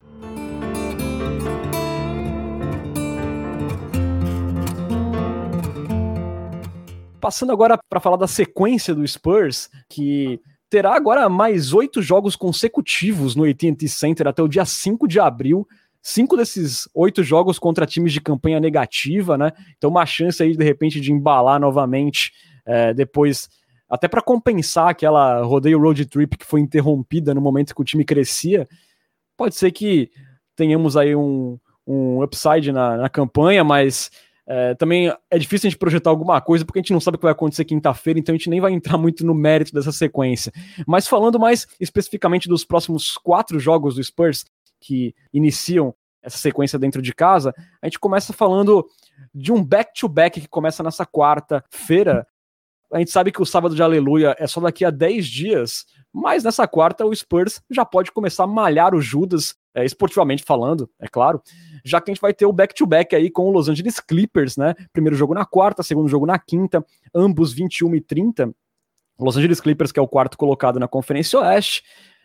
S1: Passando agora para falar da sequência do Spurs, que terá agora mais oito jogos consecutivos no AT&T Center até o dia 5 de abril. Cinco desses oito jogos contra times de campanha negativa, né? Então uma chance aí de repente de embalar novamente é, depois, até para compensar aquela rodeio road trip que foi interrompida no momento que o time crescia. Pode ser que tenhamos aí um, um upside na, na campanha, mas é, também é difícil a gente projetar alguma coisa porque a gente não sabe o que vai acontecer quinta-feira, então a gente nem vai entrar muito no mérito dessa sequência. Mas falando mais especificamente dos próximos quatro jogos do Spurs que iniciam essa sequência dentro de casa, a gente começa falando de um back-to-back -back que começa nessa quarta-feira. A gente sabe que o sábado de Aleluia é só daqui a 10 dias, mas nessa quarta o Spurs já pode começar a malhar o Judas é, esportivamente falando, é claro, já que a gente vai ter o back-to-back -back aí com o Los Angeles Clippers, né? Primeiro jogo na quarta, segundo jogo na quinta, ambos 21 e 30. Los Angeles Clippers, que é o quarto colocado na Conferência Oeste,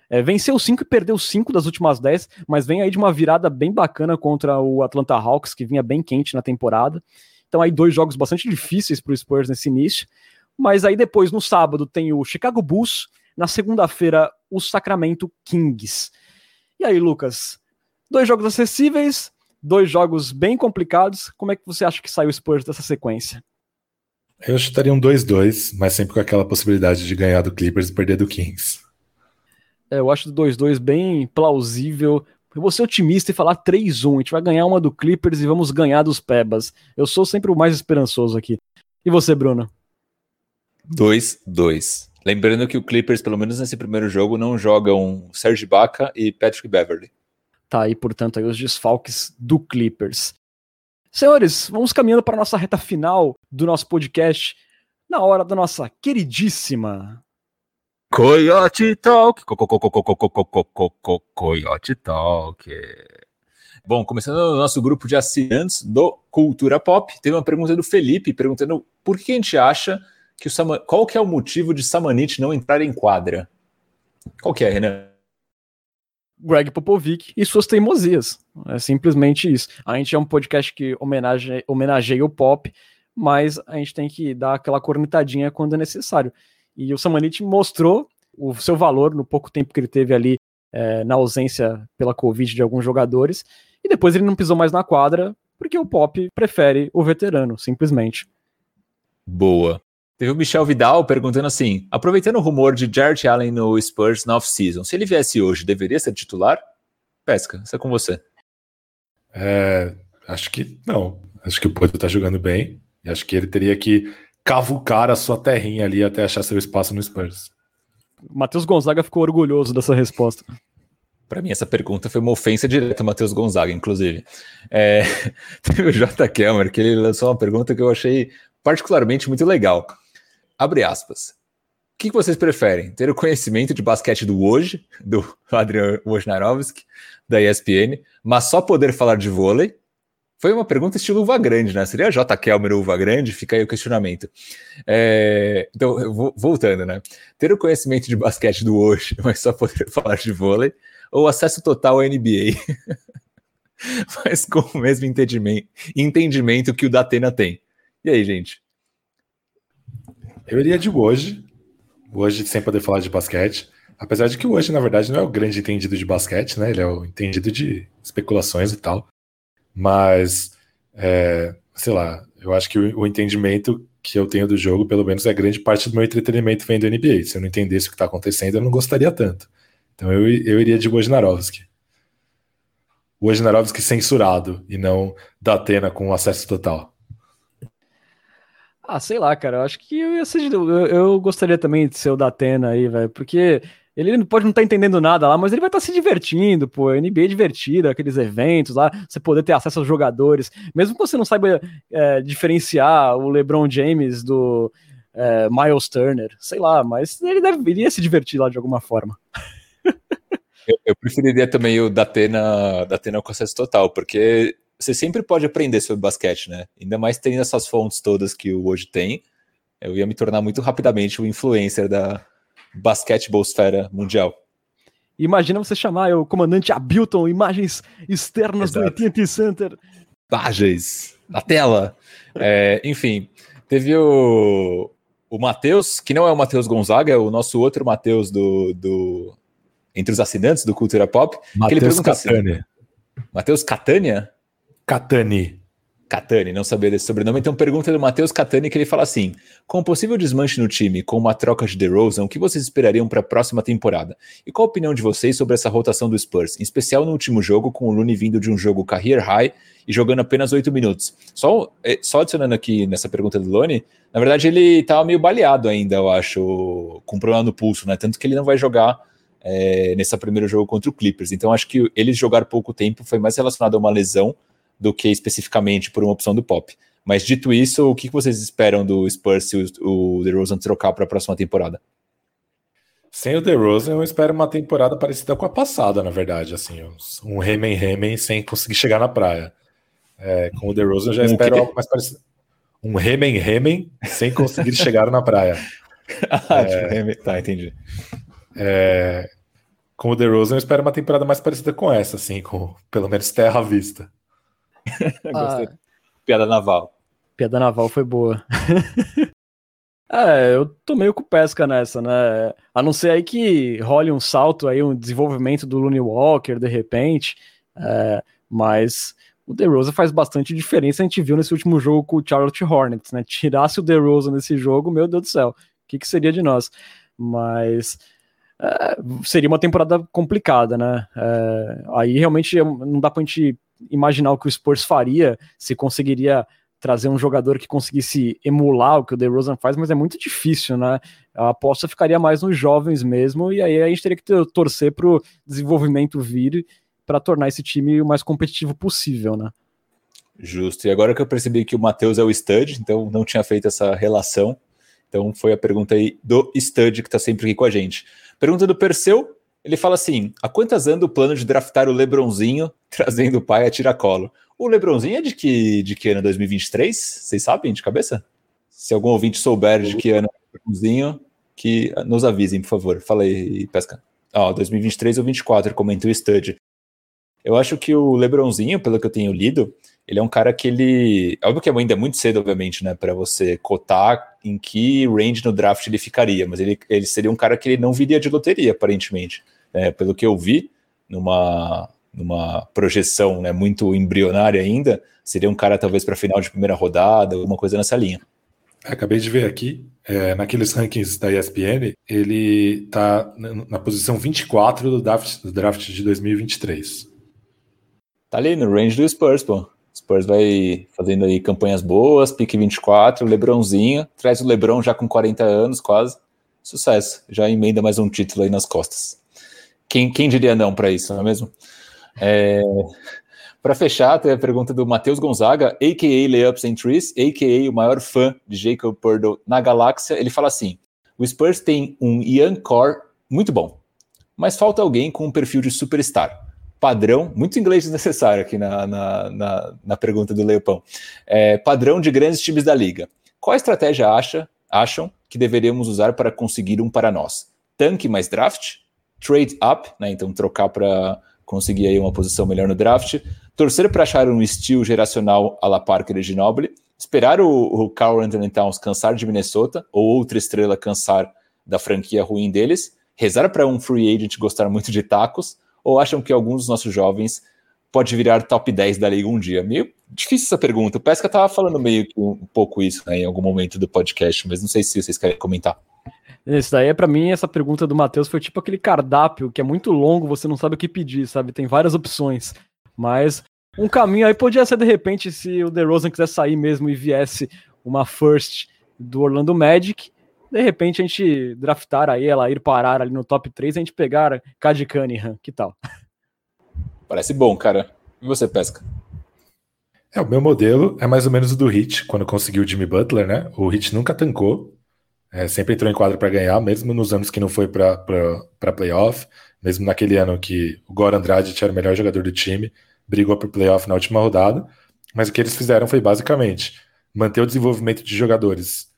S1: é, venceu 5 e perdeu 5 das últimas 10, mas vem aí de uma virada bem bacana contra o Atlanta Hawks, que vinha bem quente na temporada. Então aí dois jogos bastante difíceis para o Spurs nesse início. Mas aí depois, no sábado, tem o Chicago Bulls, na segunda-feira, o Sacramento Kings. E aí, Lucas? Dois jogos acessíveis, dois jogos bem complicados. Como é que você acha que saiu o Spurs dessa sequência?
S3: Eu chutaria um 2-2, mas sempre com aquela possibilidade de ganhar do Clippers e perder do Kings.
S1: É, eu acho o 2-2 bem plausível. Eu vou ser otimista e falar 3-1. A gente vai ganhar uma do Clippers e vamos ganhar dos Pebas. Eu sou sempre o mais esperançoso aqui. E você, Bruno?
S2: 2-2. Lembrando que o Clippers, pelo menos nesse primeiro jogo, não jogam Serge Baca e Patrick Beverly.
S1: Tá aí, portanto, aí os desfalques do Clippers. Senhores, vamos caminhando para a nossa reta final do nosso podcast, na hora da nossa queridíssima
S2: Coyote Talk. Coyote Talk. Bom, começando o nosso grupo de assinantes do Cultura Pop, teve uma pergunta do Felipe perguntando por que a gente acha que o Sama... qual que é o motivo de Samanit não entrar em quadra? Qual que é, Renan?
S1: Greg Popovic e suas teimosias. É simplesmente isso. A gente é um podcast que homenageia, homenageia o pop, mas a gente tem que dar aquela cornetadinha quando é necessário. E o Samanit mostrou o seu valor no pouco tempo que ele teve ali é, na ausência pela Covid de alguns jogadores, e depois ele não pisou mais na quadra, porque o pop prefere o veterano, simplesmente.
S2: Boa. Teve o Michel Vidal perguntando assim: aproveitando o rumor de Jared Allen no Spurs na off-season, se ele viesse hoje, deveria ser titular? Pesca, isso é com você.
S3: É, acho que não. Acho que o Porto tá jogando bem. E acho que ele teria que cavucar a sua terrinha ali até achar seu espaço no Spurs.
S1: Matheus Gonzaga ficou orgulhoso dessa resposta.
S2: Para mim, essa pergunta foi uma ofensa direta ao Matheus Gonzaga, inclusive. É, teve o J. Kelmer, que ele lançou uma pergunta que eu achei particularmente muito legal. Abre aspas. O que vocês preferem? Ter o conhecimento de basquete do hoje, do Adrian Wojnarowski, da ESPN, mas só poder falar de vôlei? Foi uma pergunta estilo uva grande, né? Seria J. Kelmer uva grande? Fica aí o questionamento. É... Então, voltando, né? Ter o conhecimento de basquete do hoje, mas só poder falar de vôlei, ou acesso total à NBA, mas com o mesmo entendimento, que o da Atena tem. E aí, gente?
S3: Eu iria de hoje. Hoje sem poder falar de basquete. Apesar de que hoje, na verdade, não é o grande entendido de basquete, né? Ele é o entendido de especulações e tal. Mas, é, sei lá, eu acho que o, o, entendimento que eu tenho do jogo, pelo menos, é grande parte do meu entretenimento vendo NBA. Se eu não entendesse o que está acontecendo, eu não gostaria tanto. Então eu, eu iria de Wojnarowski. Wojnarowski censurado e não da Atena com acesso total.
S1: Ah, sei lá, cara. Eu acho que eu ia ser. Eu, eu gostaria também de ser o da Atena aí, velho. Porque Ele pode não estar tá entendendo nada lá, mas ele vai estar tá se divertindo, pô. NBA é divertido, aqueles eventos lá, você poder ter acesso aos jogadores. Mesmo que você não saiba é, diferenciar o LeBron James do é, Miles Turner, sei lá, mas ele deveria se divertir lá de alguma forma.
S2: eu, eu, preferiria também o Datena, Datena com acesso total, porque você sempre pode aprender sobre basquete, né? Ainda mais tendo essas fontes todas que o hoje tem. Eu ia me tornar muito rapidamente o influencer da, basquetebol-esfera mundial.
S1: Imagina você chamar o comandante Abilton, imagens externas Exato. do AT&T Center.
S2: Imagens na tela. É, enfim, teve o, o Matheus, que não é o Matheus Gonzaga, é o nosso outro Matheus do, do entre os assinantes do Cultura Pop.
S3: Matheus Catânia. Assim,
S2: Matheus Catânia?
S3: Catani.
S2: Catani, não sabia desse sobrenome. Então, pergunta do Matheus Catani que ele fala assim: com o possível desmanche no time, com uma troca de DeRozan, o que vocês esperariam para a próxima temporada? E qual a opinião de vocês sobre essa rotação do Spurs, em especial no último jogo, com o Looney vindo de um jogo career high e jogando apenas oito minutos? Só, é, só adicionando aqui nessa pergunta do Looney, na verdade ele estava meio baleado ainda, eu acho, com problema no pulso, né? Tanto que ele não vai jogar é, nesse primeiro jogo contra o Clippers. Então, acho que eles jogar pouco tempo foi mais relacionado a uma lesão do que especificamente por uma opção do Pop. Mas dito isso, o que vocês esperam do Spurs se o, o DeRozan trocar para a próxima temporada?
S3: Sem o DeRozan, eu espero uma temporada parecida com a passada, na verdade, assim, um remen remen sem conseguir chegar na praia. É, com o DeRozan eu já um espero algo mais parecido. Um remen remen sem conseguir chegar na praia.
S2: ah, é, tá, entendi.
S3: É, com o DeRozan eu espero uma temporada mais parecida com essa, assim, com pelo menos terra à vista.
S2: Gostei. Ah, Piada naval.
S1: Piada naval foi boa. é, eu tô meio com pesca nessa, né? A não ser aí que role um salto aí, um desenvolvimento do Looney Walker, de repente. É, mas o DeRozan faz bastante diferença. A gente viu nesse último jogo com o Charlotte Hornets, né? Tirasse o DeRozan nesse jogo, meu Deus do céu, o que, que seria de nós? Mas é, seria uma temporada complicada, né? É, aí realmente não dá pra gente imaginar o que o Spurs faria, se conseguiria trazer um jogador que conseguisse emular o que o DeRozan faz, mas é muito difícil, né? A aposta ficaria mais nos jovens mesmo, e aí a gente teria que torcer para o desenvolvimento vir para tornar esse time o mais competitivo possível, né?
S2: Justo. E agora que eu percebi que o Matheus é o stud, então não tinha feito essa relação. Então foi a pergunta aí do stud que está sempre aqui com a gente. Pergunta do Perseu, ele fala assim: há quantas anda o plano de draftar o Lebronzinho trazendo o pai a tiracolo? O Lebronzinho é de que, de que ano? 2023? Vocês sabem de cabeça? Se algum ouvinte souber de que ano é o Lebronzinho, que nos avisem, por favor. Fala aí, Pesca. Ó, oh, 2023 ou 24, comentou o Stud. Eu acho que o Lebronzinho, pelo que eu tenho lido, ele é um cara que ele. Óbvio que ainda é muito cedo, obviamente, né, para você cotar em que range no draft ele ficaria, mas ele, ele seria um cara que ele não viria de loteria, aparentemente. É, pelo que eu vi, numa, numa projeção né, muito embrionária ainda, seria um cara talvez para final de primeira rodada, alguma coisa nessa linha.
S3: Acabei de ver aqui, é, naqueles rankings da ESPN, ele está na posição 24 do draft, do draft de 2023.
S2: Tá ali no range do Spurs, pô. Spurs vai fazendo aí campanhas boas, pique 24, Lebronzinho, traz o Lebron já com 40 anos quase. Sucesso, já emenda mais um título aí nas costas. Quem, quem diria não para isso, não é mesmo? É, para fechar, tem a pergunta do Matheus Gonzaga, a.k.a. Layups and Trees, a.k.a. o maior fã de Jacob Purdle na galáxia. Ele fala assim, o Spurs tem um young core muito bom, mas falta alguém com um perfil de superstar padrão, muito inglês desnecessário aqui na, na, na, na pergunta do Leopão, é, padrão de grandes times da liga. Qual estratégia acha, acham que deveríamos usar para conseguir um para nós? Tanque mais draft? Trade up, né, então trocar para conseguir aí uma posição melhor no draft, torcer para achar um estilo geracional a la Parker e Ginobili, esperar o, o Carl Anthony Towns cansar de Minnesota ou outra estrela cansar da franquia ruim deles, rezar para um free agent gostar muito de tacos, ou acham que alguns dos nossos jovens pode virar top 10 da liga um dia? Meio difícil essa pergunta. O Pesca estava falando meio que um, pouco isso né, em algum momento do podcast, mas não sei se vocês querem comentar.
S1: Isso daí, é para mim, essa pergunta do Matheus foi tipo aquele cardápio que é muito longo, você não sabe o que pedir, sabe? Tem várias opções. Mas um caminho aí podia ser, de repente, se o DeRozan quiser sair mesmo e viesse uma first do Orlando Magic, de repente a gente draftar aí, ela ir parar ali no top 3, a gente pegar Cad Cunningham, que tal?
S2: Parece bom, cara. E você, Pesca?
S3: É, o meu modelo é mais ou menos o do Hit, quando conseguiu o Jimmy Butler, né? O Hit nunca tancou, é, sempre entrou em quadro para ganhar, mesmo nos anos que não foi para playoff, mesmo naquele ano que o Goran Andrade era o melhor jogador do time, brigou para playoff na última rodada. Mas o que eles fizeram foi basicamente manter o desenvolvimento de jogadores,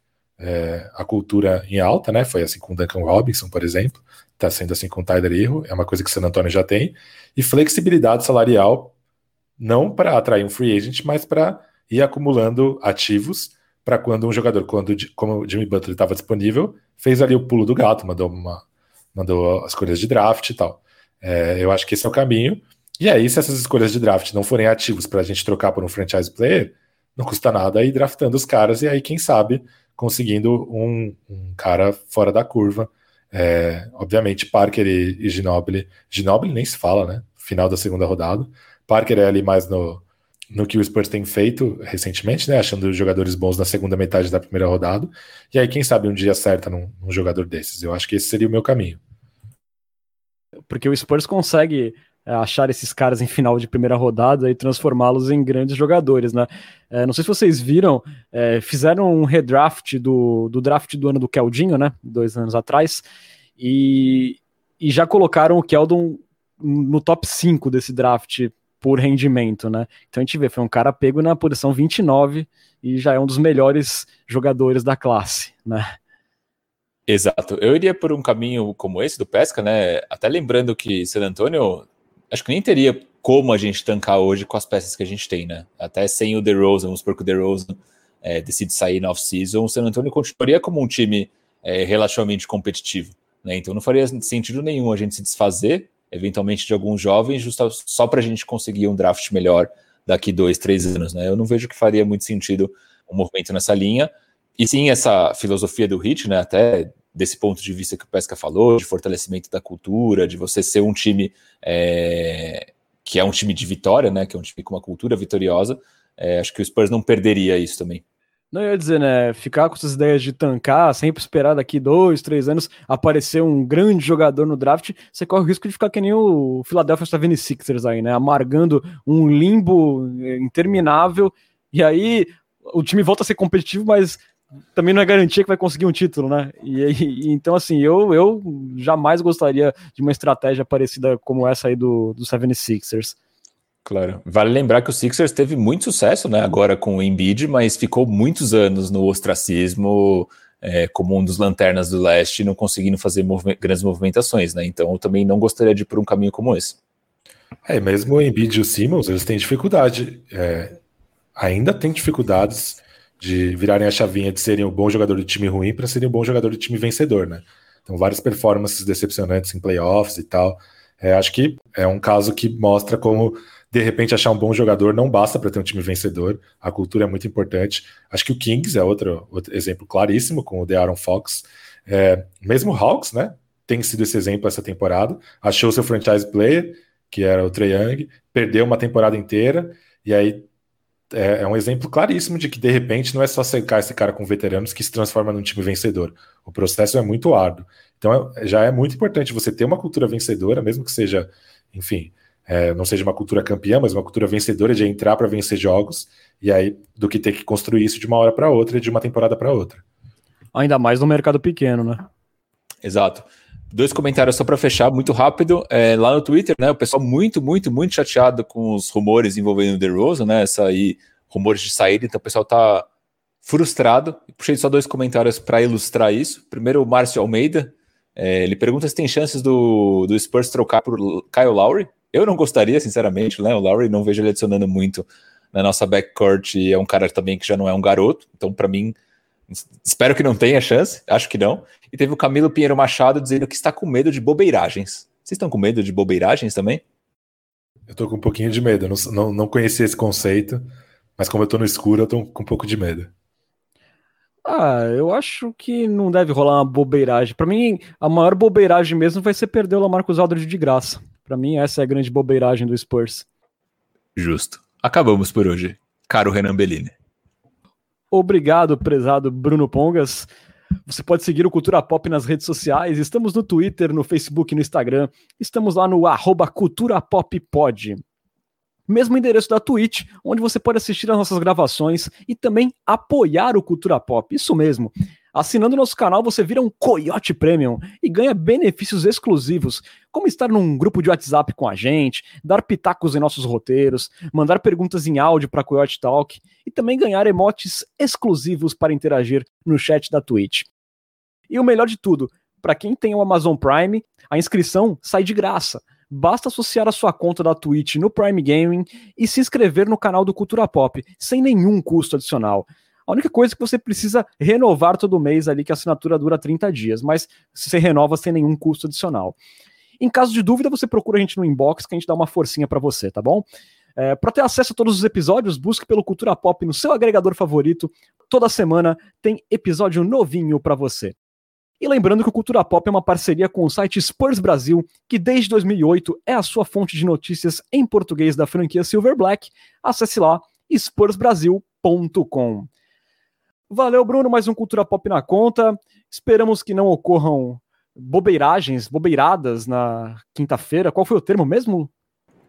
S3: é, a cultura em alta, né? Foi assim com Duncan Robinson, por exemplo, está sendo assim com Tyler Hero, é uma coisa que San Antonio já tem, e flexibilidade salarial não para atrair um free agent, mas para ir acumulando ativos para quando um jogador, quando como o Jimmy Butler estava disponível, fez ali o pulo do gato, mandou uma, mandou as escolhas de draft e tal. É, eu acho que esse é o caminho. E aí, se essas escolhas de draft não forem ativos para a gente trocar por um franchise player, não custa nada ir draftando os caras e aí, quem sabe, conseguindo um, um cara fora da curva. É, obviamente, Parker e, e Ginobili. Ginobili nem se fala, né? Final da segunda rodada. Parker é ali mais no, no que o Spurs tem feito recentemente, né? Achando jogadores bons na segunda metade da primeira rodada. E aí, quem sabe um dia acerta num, num jogador desses. Eu acho que esse seria o meu caminho.
S1: Porque o Spurs consegue achar esses caras em final de primeira rodada e transformá-los em grandes jogadores, né? É, não sei se vocês viram, é, fizeram um redraft do, do draft do ano do Keldinho, né? Dois anos atrás, e, e já colocaram o Keldon no top 5 desse draft por rendimento, né? Então a gente vê, foi um cara pego na posição 29 e já é um dos melhores jogadores da classe, né?
S2: Exato. Eu iria por um caminho como esse do Pesca, né? Até lembrando que San Antonio, acho que nem teria como a gente tancar hoje com as peças que a gente tem, né? Até sem o DeRozan, vamos supor que o DeRozan é, decide sair na off-season, o San Antonio continuaria como um time é, relativamente competitivo, né? Então não faria sentido nenhum a gente se desfazer eventualmente de alguns jovens, justa, só para a gente conseguir um draft melhor daqui dois, três anos. Né? Eu não vejo que faria muito sentido um movimento nessa linha. E sim, essa filosofia do HIT, né, até desse ponto de vista que o Pesca falou, de fortalecimento da cultura, de você ser um time é, que é um time de vitória, né, que é um time com uma cultura vitoriosa, é, acho que o Spurs não perderia isso também.
S1: Não, eu ia dizer, né? Ficar com essas ideias de tancar, sempre esperar daqui dois, três anos aparecer um grande jogador no draft, você corre o risco de ficar que nem o Philadelphia 76ers aí, né? Amargando um limbo interminável, e aí o time volta a ser competitivo, mas também não é garantia que vai conseguir um título, né? E, e, então, assim, eu, eu jamais gostaria de uma estratégia parecida como essa aí do, do 76ers.
S2: Claro. Vale lembrar que o Sixers teve muito sucesso, né? Agora com o Embiid, mas ficou muitos anos no ostracismo é, como um dos lanternas do leste, não conseguindo fazer grandes movimentações, né? Então eu também não gostaria de ir por um caminho como esse.
S3: É, mesmo o Embiid e o Simmons, eles têm dificuldade. É, ainda têm dificuldades de virarem a chavinha de serem um bom jogador de time ruim para serem um bom jogador de time vencedor, né? Então, várias performances decepcionantes em playoffs e tal. É, acho que é um caso que mostra como de repente achar um bom jogador não basta para ter um time vencedor. A cultura é muito importante. Acho que o Kings é outro, outro exemplo claríssimo com o De'Aaron Fox. É, mesmo o Hawks, né? Tem sido esse exemplo essa temporada. Achou seu franchise player, que era o Trae Young, perdeu uma temporada inteira e aí é, é, um exemplo claríssimo de que de repente não é só secar esse cara com veteranos que se transforma num time vencedor. O processo é muito árduo. Então é, já é muito importante você ter uma cultura vencedora, mesmo que seja, enfim, é, não seja uma cultura campeã, mas uma cultura vencedora de entrar para vencer jogos, e aí do que ter que construir isso de uma hora para outra e de uma temporada para outra.
S1: Ainda mais no mercado pequeno, né?
S2: Exato. Dois comentários só para fechar, muito rápido. É, lá no Twitter, né? O pessoal muito, muito, muito chateado com os rumores envolvendo o DeRozan, né? Essa aí, rumores de saída, então o pessoal tá frustrado. Puxei só dois comentários para ilustrar isso. Primeiro, o Márcio Almeida. É, ele pergunta se tem chances do, do Spurs trocar por Kyle Lowry. Eu não gostaria, sinceramente, né? O Lowry não vejo ele adicionando muito na nossa backcourt e é um cara também que já não é um garoto. Então, para mim, espero que não tenha chance, acho que não. E teve o Camilo Pinheiro Machado dizendo que está com medo de bobeiragens. Vocês estão com medo de bobeiragens também?
S3: Eu tô com um pouquinho de medo. Não, não, não conhecia esse conceito, mas como eu tô no escuro, eu tô com um pouco de medo.
S1: Ah, eu acho que não deve rolar uma bobeiragem. Para mim, a maior bobeiragem mesmo vai ser perder o Lamarcus Aldridge de graça. Para mim, essa é a grande bobeiragem do Spurs.
S2: Justo. Acabamos por hoje. Caro Renan Bellini.
S1: Obrigado, prezado Bruno Pongas. Você pode seguir o Cultura Pop nas redes sociais. Estamos no Twitter, no Facebook, no Instagram. Estamos lá no arroba Cultura Pop Pod. Mesmo endereço da Twitch, onde você pode assistir as nossas gravações e também apoiar o Cultura Pop. Isso mesmo. Assinando nosso canal, você vira um Coyote Premium e ganha benefícios exclusivos, como estar num grupo de WhatsApp com a gente, dar pitacos em nossos roteiros, mandar perguntas em áudio para Coyote Talk e também ganhar emotes exclusivos para interagir no chat da Twitch. E o melhor de tudo, para quem tem o Amazon Prime, a inscrição sai de graça. Basta associar a sua conta da Twitch no Prime Gaming e se inscrever no canal do Cultura Pop, sem nenhum custo adicional. A única coisa é que você precisa renovar todo mês ali, que a assinatura dura 30 dias, mas você renova sem nenhum custo adicional. Em caso de dúvida, você procura a gente no inbox que a gente dá uma forcinha para você, tá bom? É, para ter acesso a todos os episódios, busque pelo Cultura Pop no seu agregador favorito. Toda semana tem episódio novinho para você. E lembrando que o Cultura Pop é uma parceria com o site Spurs Brasil, que desde 2008 é a sua fonte de notícias em português da franquia Silver Black. Acesse lá spursbrasil.com. Valeu, Bruno, mais um Cultura Pop na conta. Esperamos que não ocorram bobeiragens, bobeiradas na quinta-feira. Qual foi o termo mesmo?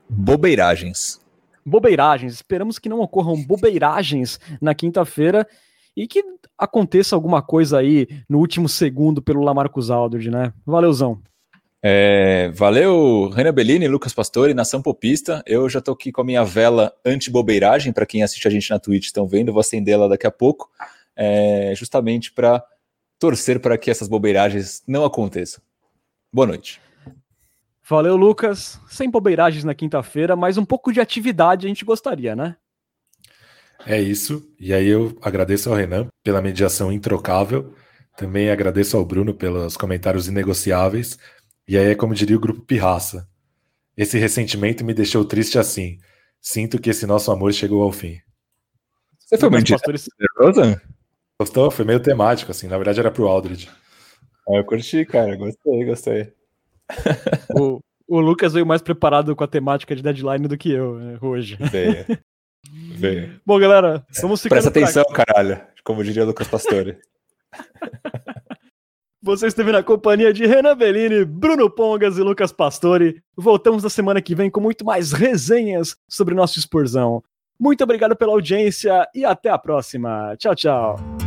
S2: Bobeiragens.
S1: Bobeiragens. Esperamos que não ocorram bobeiragens na quinta-feira e que aconteça alguma coisa aí no último segundo pelo Lamarcus Aldridge, né? Valeuzão.
S2: É, valeu, Renan Bellini, Lucas Pastore, Nação Popista. Eu já tô aqui com a minha vela anti-bobeiragem, para quem assiste a gente na Twitch estão vendo, vou acender ela daqui a pouco, é, justamente para torcer para que essas bobeiragens não aconteçam. Boa noite.
S1: Valeu, Lucas. Sem bobeiragens na quinta-feira, mas um pouco de atividade a gente gostaria, né?
S3: É isso. E aí eu agradeço ao Renan pela mediação introcável. Também agradeço ao Bruno pelos comentários inegociáveis. E aí é como diria o grupo Pirraça. Esse ressentimento me deixou triste assim. Sinto que esse nosso amor chegou ao fim.
S2: Você foi muito pastores... nervosa?
S3: Gostou? Foi meio temático, assim. Na verdade era pro Aldridge.
S2: Ah, eu curti, cara. Gostei, gostei.
S1: o, o Lucas veio mais preparado com a temática de deadline do que eu né, hoje.
S2: Veio. Veio.
S1: Bom, galera, vamos ficar.
S2: Presta atenção, caralho. Como diria Lucas Pastore.
S1: Você esteve na companhia de Renan Bellini, Bruno Pongas e Lucas Pastore. Voltamos na semana que vem com muito mais resenhas sobre nosso exporzão. Muito obrigado pela audiência e até a próxima. Tchau, tchau.